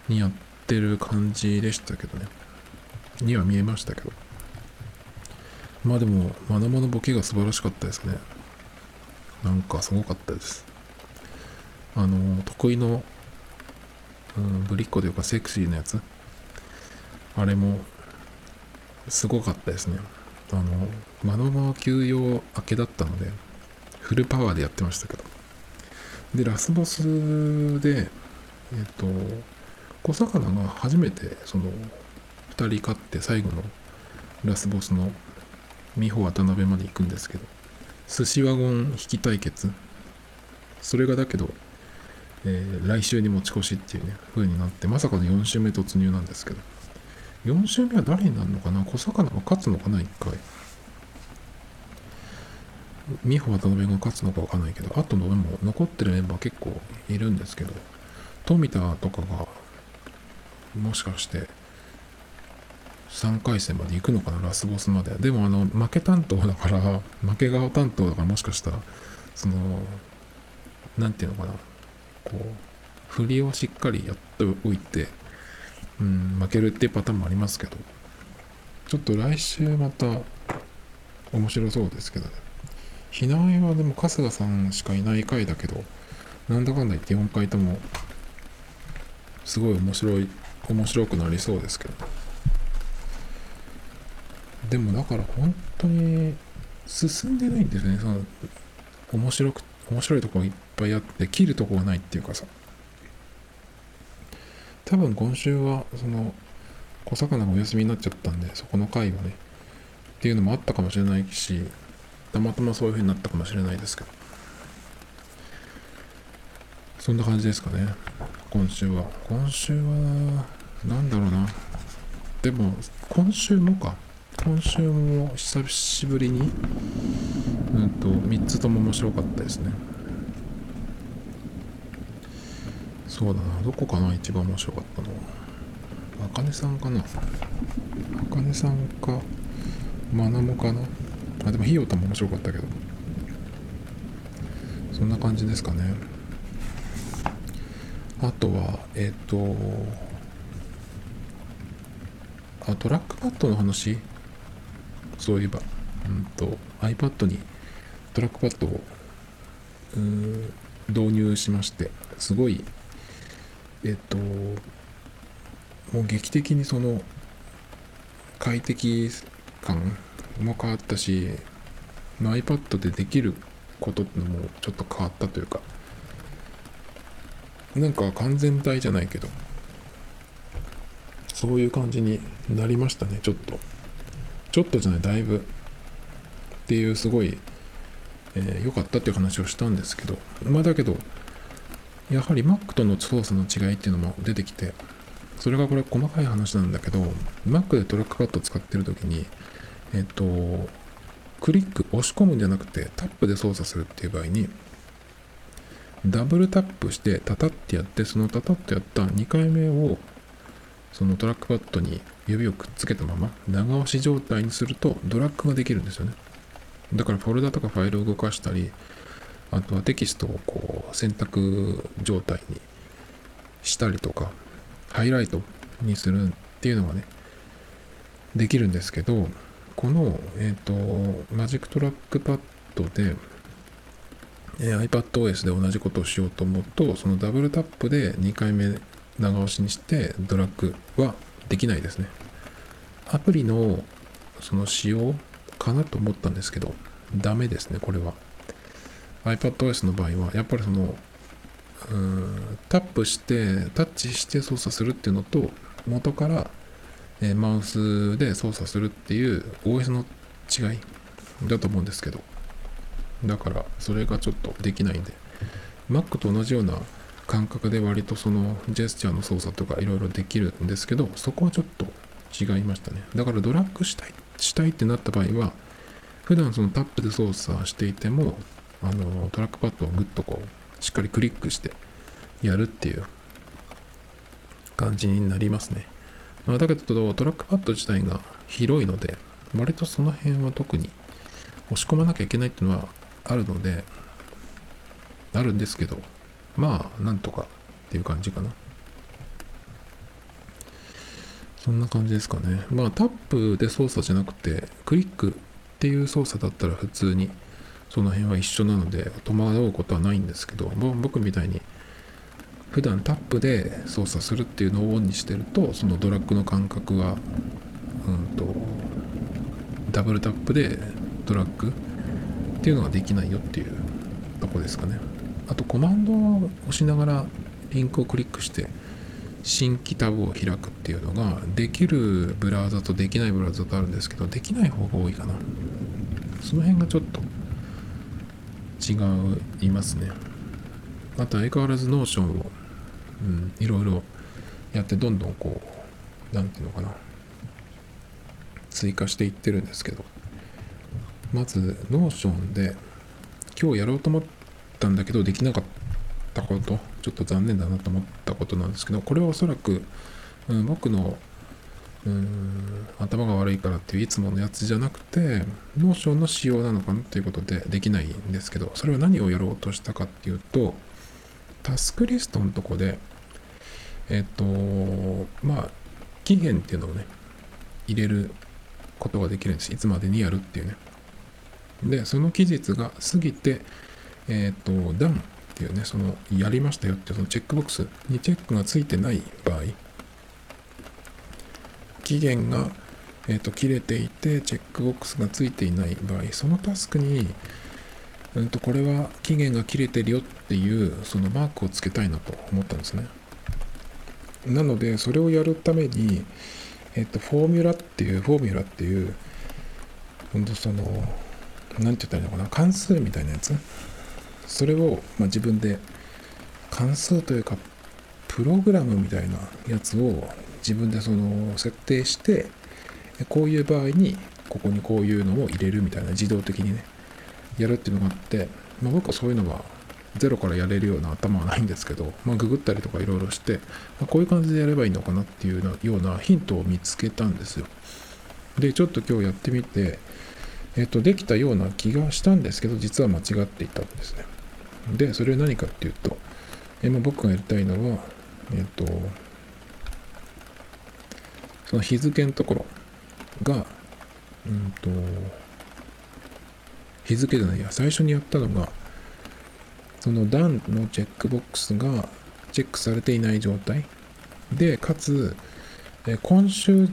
にやってる感じでしたけどね。には見えましたけど。まあでもマナモのボケが素晴らしかったですね。なんかすごかったです。あの、得意の、うん、ぶりっ子というかセクシーなやつ。あれも、すごかったですね。あの、マノマ休養明けだったので、フルパワーでやってましたけど。で、ラスボスで、えっ、と、小魚が初めて、その、2人勝って最後のラスボスの美穂渡辺まで行くんですけど、寿司ワゴン引き対決。それがだけど、えー、来週に持ち越しっていうね、風になって、まさかの4週目突入なんですけど、4週目は誰になるのかな？小魚が勝つのかな ?1 回。美穂渡辺が勝つのかわかんないけど、あとのでも残ってるメンバー結構いるんですけど、富田とかが、もしかして、3回戦まで行くのかなラスボスまで。でもあの、負け担当だから、負け側担当だからもしかしたら、その、なんていうのかな、こう、振りをしっかりやっておいて、うん、負けるっていうパターンもありますけど、ちょっと来週また面白そうですけどね。避難はでも春日さんしかいない回だけど、なんだかんだ言って4回とも、すごい面白い、面白くなりそうですけど。でもだから本当に進んでないんですね。その面白く、面白いとこがいっぱいあって、切るとこがないっていうかさ。多分今週は、その、小魚がお休みになっちゃったんで、そこの回はね、っていうのもあったかもしれないし、たまたまそういう風になったかもしれないですけど。そんな感じですかね。今週は。今週は、なんだろうな。でも、今週もか。今週も久しぶりに、うんと、3つとも面白かったですね。そうだな。どこかな？一番面白かったのは。あかねさんかなあかねさんか、まなもかなあ、でもひよたも面白かったけど。そんな感じですかね。あとは、えっ、ー、と、あ、トラックパッドの話？そういえば、うんと、iPad にトラックパッドを導入しまして、すごい、えっ、ー、と、もう劇的にその快適感も変わったし、iPad でできることってのもちょっと変わったというか、なんか完全体じゃないけど、そういう感じになりましたね、ちょっと。ちょっとじゃない、だいぶ。っていう、すごい、えー、良かったっていう話をしたんですけど、まあだけど、やはり Mac との操作の違いっていうのも出てきて、それがこれ細かい話なんだけど、Mac でトラックパッド使ってる時に、えっと、クリック、押し込むんじゃなくてタップで操作するっていう場合に、ダブルタップしてタタってやってそのタタってやった2回目をそのトラックパッドに指をくっつけたまま長押し状態にするとドラッグができるんですよね。だからフォルダとかファイルを動かしたりあとはテキストをこう選択状態にしたりとかハイライトにするっていうのがねできるんですけどこの、え、ー、と Magic Trackpad でえ iPadOS で同じことをしようと思うと、そのダブルタップで2回目長押しにしてドラッグはできないですね。アプリのその仕様かなと思ったんですけど、ダメですね、これは。iPadOS の場合は、やっぱりその、うんタップして、タッチして操作するっていうのと、元から、えマウスで操作するっていう OS の違いだと思うんですけど、だからそれがちょっとできないんで。Mac と同じような感覚で割とそのジェスチャーの操作とかいろいろできるんですけどそこはちょっと違いましたね。だからドラッグしたいしたいってなった場合は普段そのタップで操作していてもあのトラックパッドをグッとこうしっかりクリックしてやるっていう感じになりますね、まあ、だけどトラックパッド自体が広いので割とその辺は特に押し込まなきゃいけないっていうのはあるので、あるんですけど、まあ、なんとかっていう感じかな。そんな感じですかね。まあ、タップで操作じゃなくて、クリックっていう操作だったら普通にその辺は一緒なので、戸惑うことはないんですけど、僕みたいに普段タップで操作するっていうのをオンにしてると、そのドラッグの感覚は、うんと、ダブルタップでドラッグっていうのができないよっていうとこですかね。あとコマンドを押しながらリンクをクリックして新規タブを開くっていうのができるブラウザとできないブラウザとあるんですけどできない方が多いかな。その辺がちょっと違いますね。あと相変わらず Notion を、うん、いろいろやってどんどんこう何て言うのかな。追加していってるんですけど。まず、 Notionで、今日やろうと思ったんだけど、できなかったこと、ちょっと残念だなと思ったことなんですけど、これはおそらく、うん、僕の、うん、頭が悪いからっていういつものやつじゃなくて、 Notionの仕様なのかなっていうことでできないんですけど、それは何をやろうとしたかっていうと、タスクリストのとこで、えっ、と、まあ、期限っていうのをね、入れることができるんです。いつまでにやるっていうね。で、その期日が過ぎて、えっ、と、ダンっていうね、その、やりましたよっていうそのチェックボックスにチェックがついてない場合、期限が、えっ、と、切れていてチェックボックスがついていない場合そのタスクに、うん、とこれは期限が切れてるよっていうそのマークをつけたいなと思ったんですねなのでそれをやるためにえっとフォーミュラっていうフォーミュラっていう本当その何て言ったらいいのかな関数みたいなやつ？それを、まあ、自分で関数というかプログラムみたいなやつを自分でその設定してこういう場合にここにこういうのを入れるみたいな自動的にねやるっていうのがあって、まあ、僕はそういうのはゼロからやれるような頭はないんですけど、まあ、ググったりとかいろいろして、まあ、こういう感じでやればいいのかなっていうようなヒントを見つけたんですよ。でちょっと今日やってみてえっとできたような気がしたんですけど実は間違っていたんですね。でそれは何かっていうと、えまあ、僕がやりたいのはえっ、と、その日付のところが、うんと、日付じゃないや、最初にやったのが、その段のチェックボックスがチェックされていない状態。で、かつ、え今週っ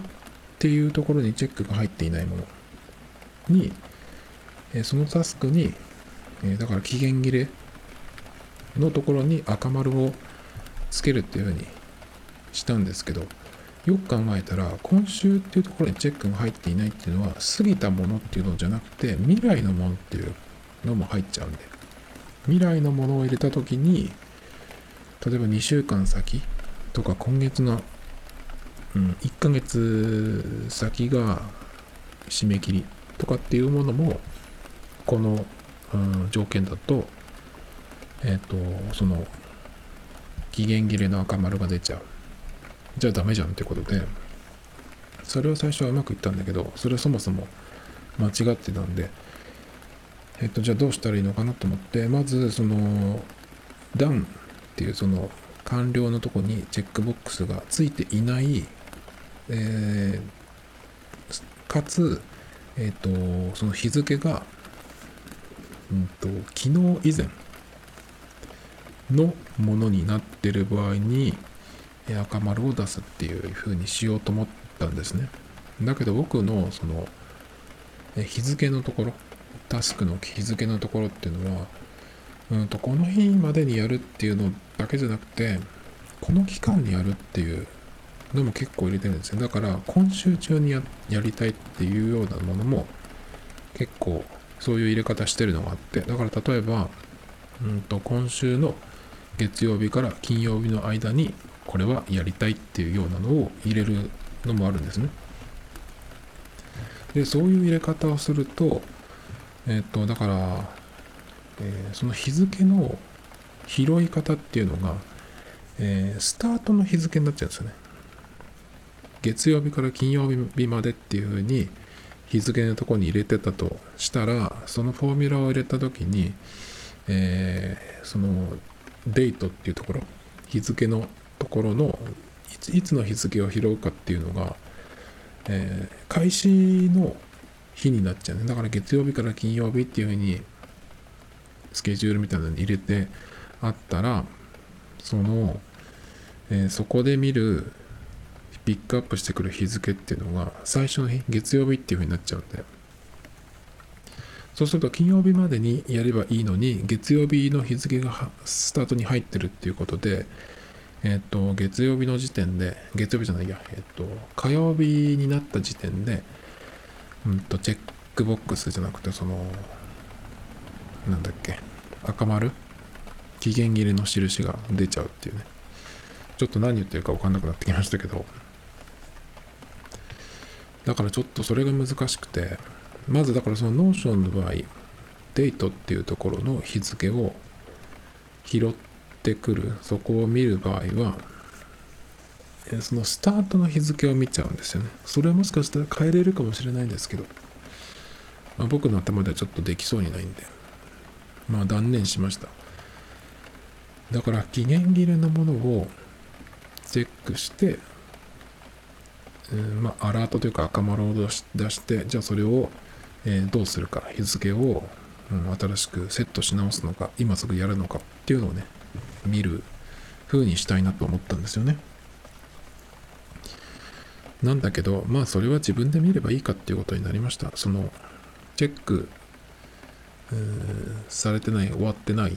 ていうところにチェックが入っていないもの。に、えそのタスクに、えだから期限切れのところに赤丸をつけるっていうふうにしたんですけどよく考えたら今週っていうところにチェックが入っていないっていうのは過ぎたものっていうのじゃなくて未来のものっていうのも入っちゃうんで。未来のものを入れた時に例えば2週間先とか今月の、うん、1ヶ月先が締め切りとかっていうものもこの、うん、条件だとえっ、ー、とその期限切れの赤丸が出ちゃう。じゃあダメじゃんってことで、それは最初はうまくいったんだけど、それはそもそも間違ってたんで、えっと、じゃあどうしたらいいのかなと思って、まず、その、ダウンっていうその完了のとこにチェックボックスがついていない、えー、かつ、えっ、と、その日付が、うんと、昨日以前のものになってる場合に赤丸を出すっていう風にしようと思ったんですね。だけど僕のその日付のところ、タスクの日付けのところっていうのは、うんとこの日までにやるっていうのだけじゃなくて、この期間にやるっていうのも結構入れてるんですよ。だから今週中にやりたいっていうようなものも結構そういう入れ方してるのがあって、だから例えば、うんと今週の月曜日から金曜日の間にこれはやりたいっていうようなのを入れるのもあるんですね。で、そういう入れ方をすると、えっ、と、だから、えー、その日付の拾い方っていうのが、えー、スタートの日付になっちゃうんですよね。月曜日から金曜日までっていうふうに日付のとこに入れてたとしたら、そのフォーミュラを入れた時に、えー、そのデートっていうところ日付のところのいついつの日付を拾うかっていうのが、えー、開始の日になっちゃうね。だから月曜日から金曜日っていうふうにスケジュールみたいなのに入れてあったらその、えー、そこで見るピックアップしてくる日付っていうのが最初の日月曜日っていうふうになっちゃうんでそうすると金曜日までにやればいいのに、月曜日の日付がスタートに入ってるっていうことで、えっ、と、月曜日の時点で、月曜日じゃないや、えっ、と、火曜日になった時点で、うんと、チェックボックスじゃなくて、その、なんだっけ、赤丸？期限切れの印が出ちゃうっていうね。ちょっと何言ってるか分かんなくなってきましたけど、だからちょっとそれが難しくて、まずだからその Notionの場合、デートっていうところの日付を拾ってくる、そこを見る場合は、そのスタートの日付を見ちゃうんですよね。それはもしかしたら変えれるかもしれないんですけど、まあ、僕の頭ではちょっとできそうにないんで、まあ断念しました。だから期限切れのものをチェックして、うんまあ、アラートというか赤丸を出して、じゃあそれをえ、どうするか、日付を、うん、新しくセットし直すのか、今すぐやるのかっていうのをね、見る風にしたいなと思ったんですよね。なんだけど、まあそれは自分で見ればいいかっていうことになりました。その、チェック、うーんされてない、終わってない。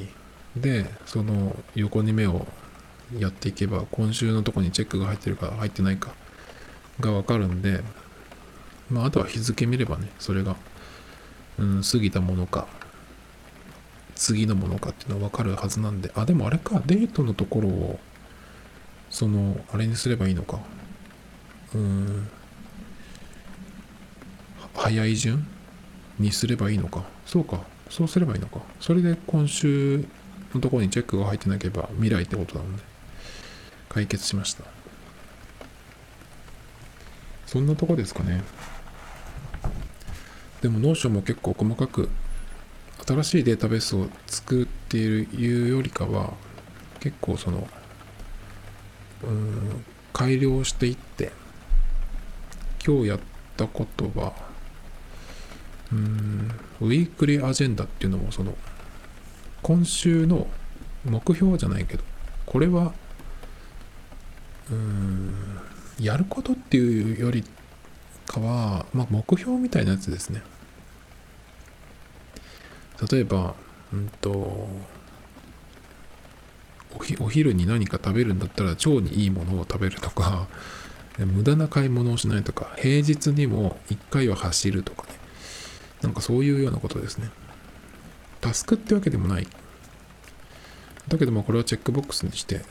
で、その横に目をやっていけば、今週のとこにチェックが入ってるか入ってないかがわかるんで、まああとは日付見ればね、それが、うん、過ぎたものか、次のものかっていうのは分かるはずなんで、あ、でもあれか、デートのところを、その、あれにすればいいのか。うん、早い順にすればいいのか。そうか、そうすればいいのか。それで今週のところにチェックが入ってなければ未来ってことなので、解決しました。そんなとこですかね。でも、 Notionも結構細かく新しいデータベースを作っているいうよりかは結構そのうん改良していって今日やったことはうんウィークリーアジェンダっていうのもその今週の目標じゃないけどこれはうんやることっていうよりかは、まあ、目標みたいなやつですね。例えば、うんと、おひお昼に何か食べるんだったら腸にいいものを食べるとか、無駄な買い物をしないとか、平日にも1回は走るとかね。なんかそういうようなことですね。タスクってわけでもない。だけどもこれはチェックボックスにして、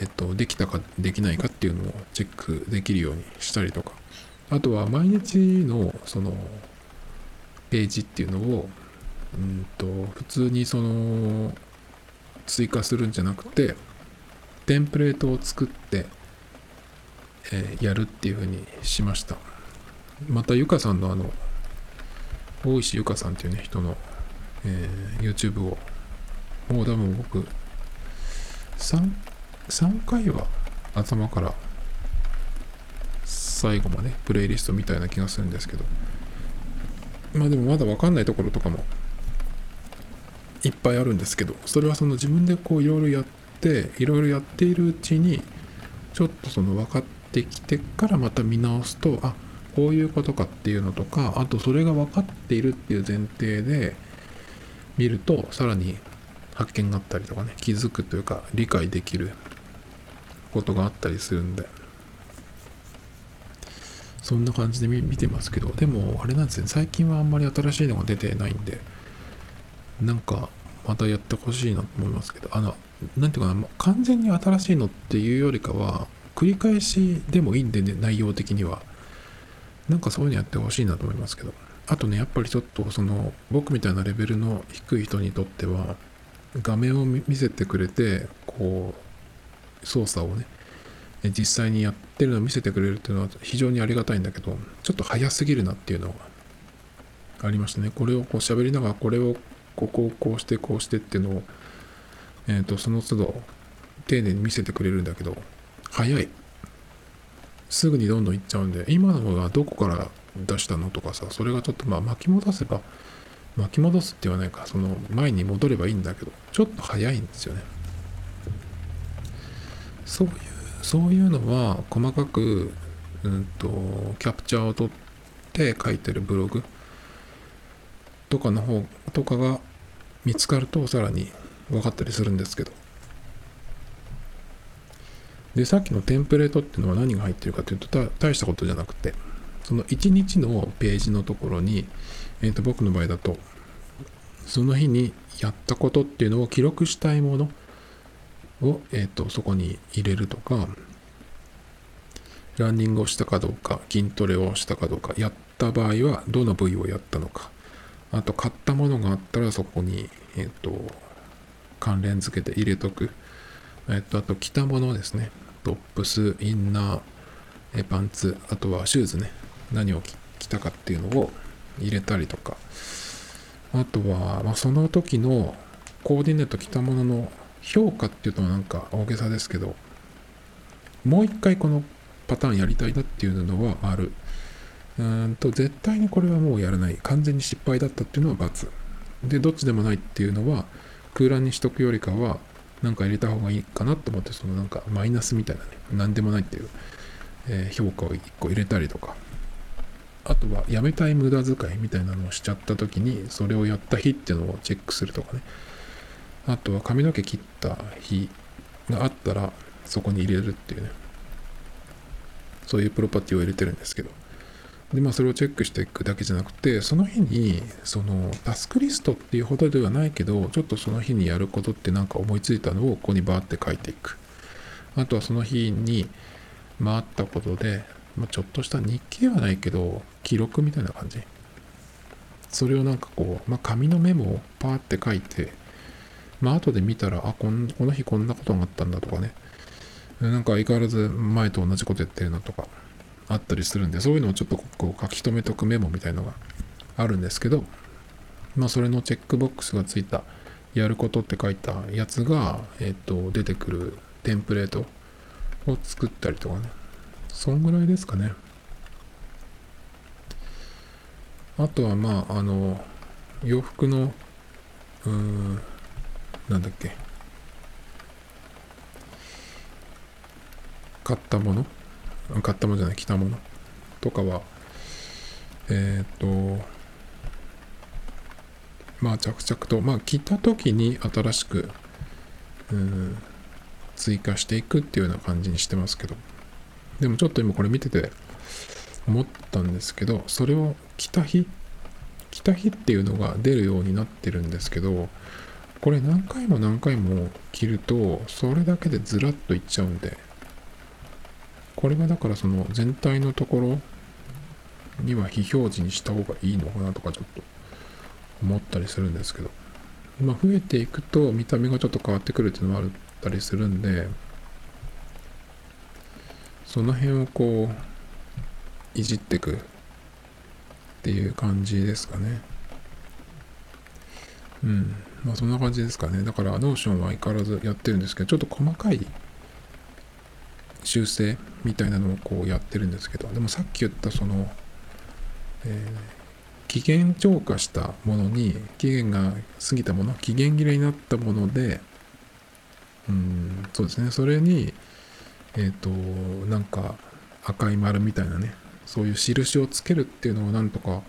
えっと、できたかできないかっていうのをチェックできるようにしたりとか。あとは毎日のそのページっていうのをうんと普通にその追加するんじゃなくてテンプレートを作って、えーやるっていう風にしました。またゆかさんのあの大石ゆかさんっていうね人の、えー YouTube をもう多分僕 3, 3回は頭から最後までプレイリストみたいな気がするんですけど。まあでもまだ分かんないところとかもいっぱいあるんですけどそれはその自分でこういろいろやっていろいろやっているうちにちょっとその分かってきてからまた見直すとあこういうことかっていうのとかあとそれが分かっているっていう前提で見るとさらに発見があったりとかね気づくというか理解できることがあったりするんで。そんな感じで見てますけどでもあれなんですね。最近はあんまり新しいのが出てないんでなんかまたやってほしいなと思いますけどあのなんていうかな完全に新しいのっていうよりかは繰り返しでもいいんでね内容的には。なんかそういうのやってほしいなと思いますけど。あとねやっぱりちょっとその僕みたいなレベルの低い人にとっては画面を見せてくれてこう操作をね実際にやってるのを見せてくれるっていうのは非常にありがたいんだけどちょっと早すぎるなっていうのがありましたね。これをこう喋りながらこれをここをこうしてこうしてっていうのを、えー、とその都度丁寧に見せてくれるんだけど早い。すぐにどんどんいっちゃうんで今のはどこから出したのとかさそれがちょっとまあ巻き戻せば巻き戻すって言わないかその前に戻ればいいんだけどちょっと早いんですよね。そういうそういうのは細かく、うん、とキャプチャーを取って書いてるブログとかの方とかが見つかるとさらに分かったりするんですけど。でさっきのテンプレートっていうのは何が入ってるかというとた大したことじゃなくてその1日のページのところに、えー、と僕の場合だとその日にやったことっていうのを記録したいものを、えー、とそこに入れるとかランニングをしたかどうか筋トレをしたかどうかやった場合はどの部位をやったのかあと買ったものがあったらそこに、えっ、と、関連付けて入れとく。えっ、と、あと着たものですね。トップス、インナー、パンツ、あとはシューズね。何を着たかっていうのを入れたりとか。あとは、まあ、その時のコーディネート着たものの評価っていうとなんか大げさですけど、もう一回このパターンやりたいなっていうのはある。うーんと絶対にこれはもうやらない完全に失敗だったっていうのは×でどっちでもないっていうのは空欄にしとくよりかはなんか入れた方がいいかなと思ってそのなんかマイナスみたいなね何でもないっていう、え評価を1個入れたりとか。あとはやめたい無駄遣いみたいなのをしちゃった時にそれをやった日っていうのをチェックするとかね。あとは髪の毛切った日があったらそこに入れるっていうね。そういうプロパティを入れてるんですけど。でまあそれをチェックしていくだけじゃなくてその日にそのタスクリストっていうほどではないけどちょっとその日にやることってなんか思いついたのをここにバーって書いていく。あとはその日に回ったことで、まあ、ちょっとした日記ではないけど記録みたいな感じ。それをなんかこう、まあ、紙のメモをパーって書いてまあ後で見たらあこんこの日こんなことがあったんだとかね。なんか相変わらず前と同じことやってるなとか。あったりするんでそういうのをちょっとこう書き留めとくメモみたいのがあるんですけどまあそれのチェックボックスがついたやることって書いたやつが、えっと出てくるテンプレートを作ったりとかね。そんぐらいですかね。あとはまああの洋服のうーんなんだっけ。買ったもの。買ったものじゃない着たもの。とかはえっ、とまあ着々とまあ着た時に新しくうん追加していくっていうような感じにしてますけど。でもちょっと今これ見てて思ったんですけどそれを着た日着た日っていうのが出るようになってるんですけどこれ何回も何回も着るとそれだけでずらっといっちゃうんで。これがだからその全体のところには非表示にした方がいいのかなとかちょっと思ったりするんですけどまあ増えていくと見た目がちょっと変わってくるっていうのもあったりするんでその辺をこういじっていくっていう感じですかね。うん。まあそんな感じですかね。だから Notionは相変わらずやってるんですけどちょっと細かい修正みたいなのをこうやってるんですけどでもさっき言ったその、えー期限超過したものに期限が過ぎたもの期限切れになったものでうんそうですねそれにえっ、となんか赤い丸みたいなねそういう印をつけるっていうのをなんとか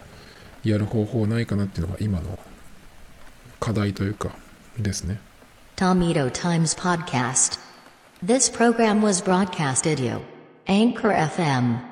やる方法ないかなっていうのが今の課題というかですね Tomito Times Podcast. This program was broadcasted you. Anchor FM.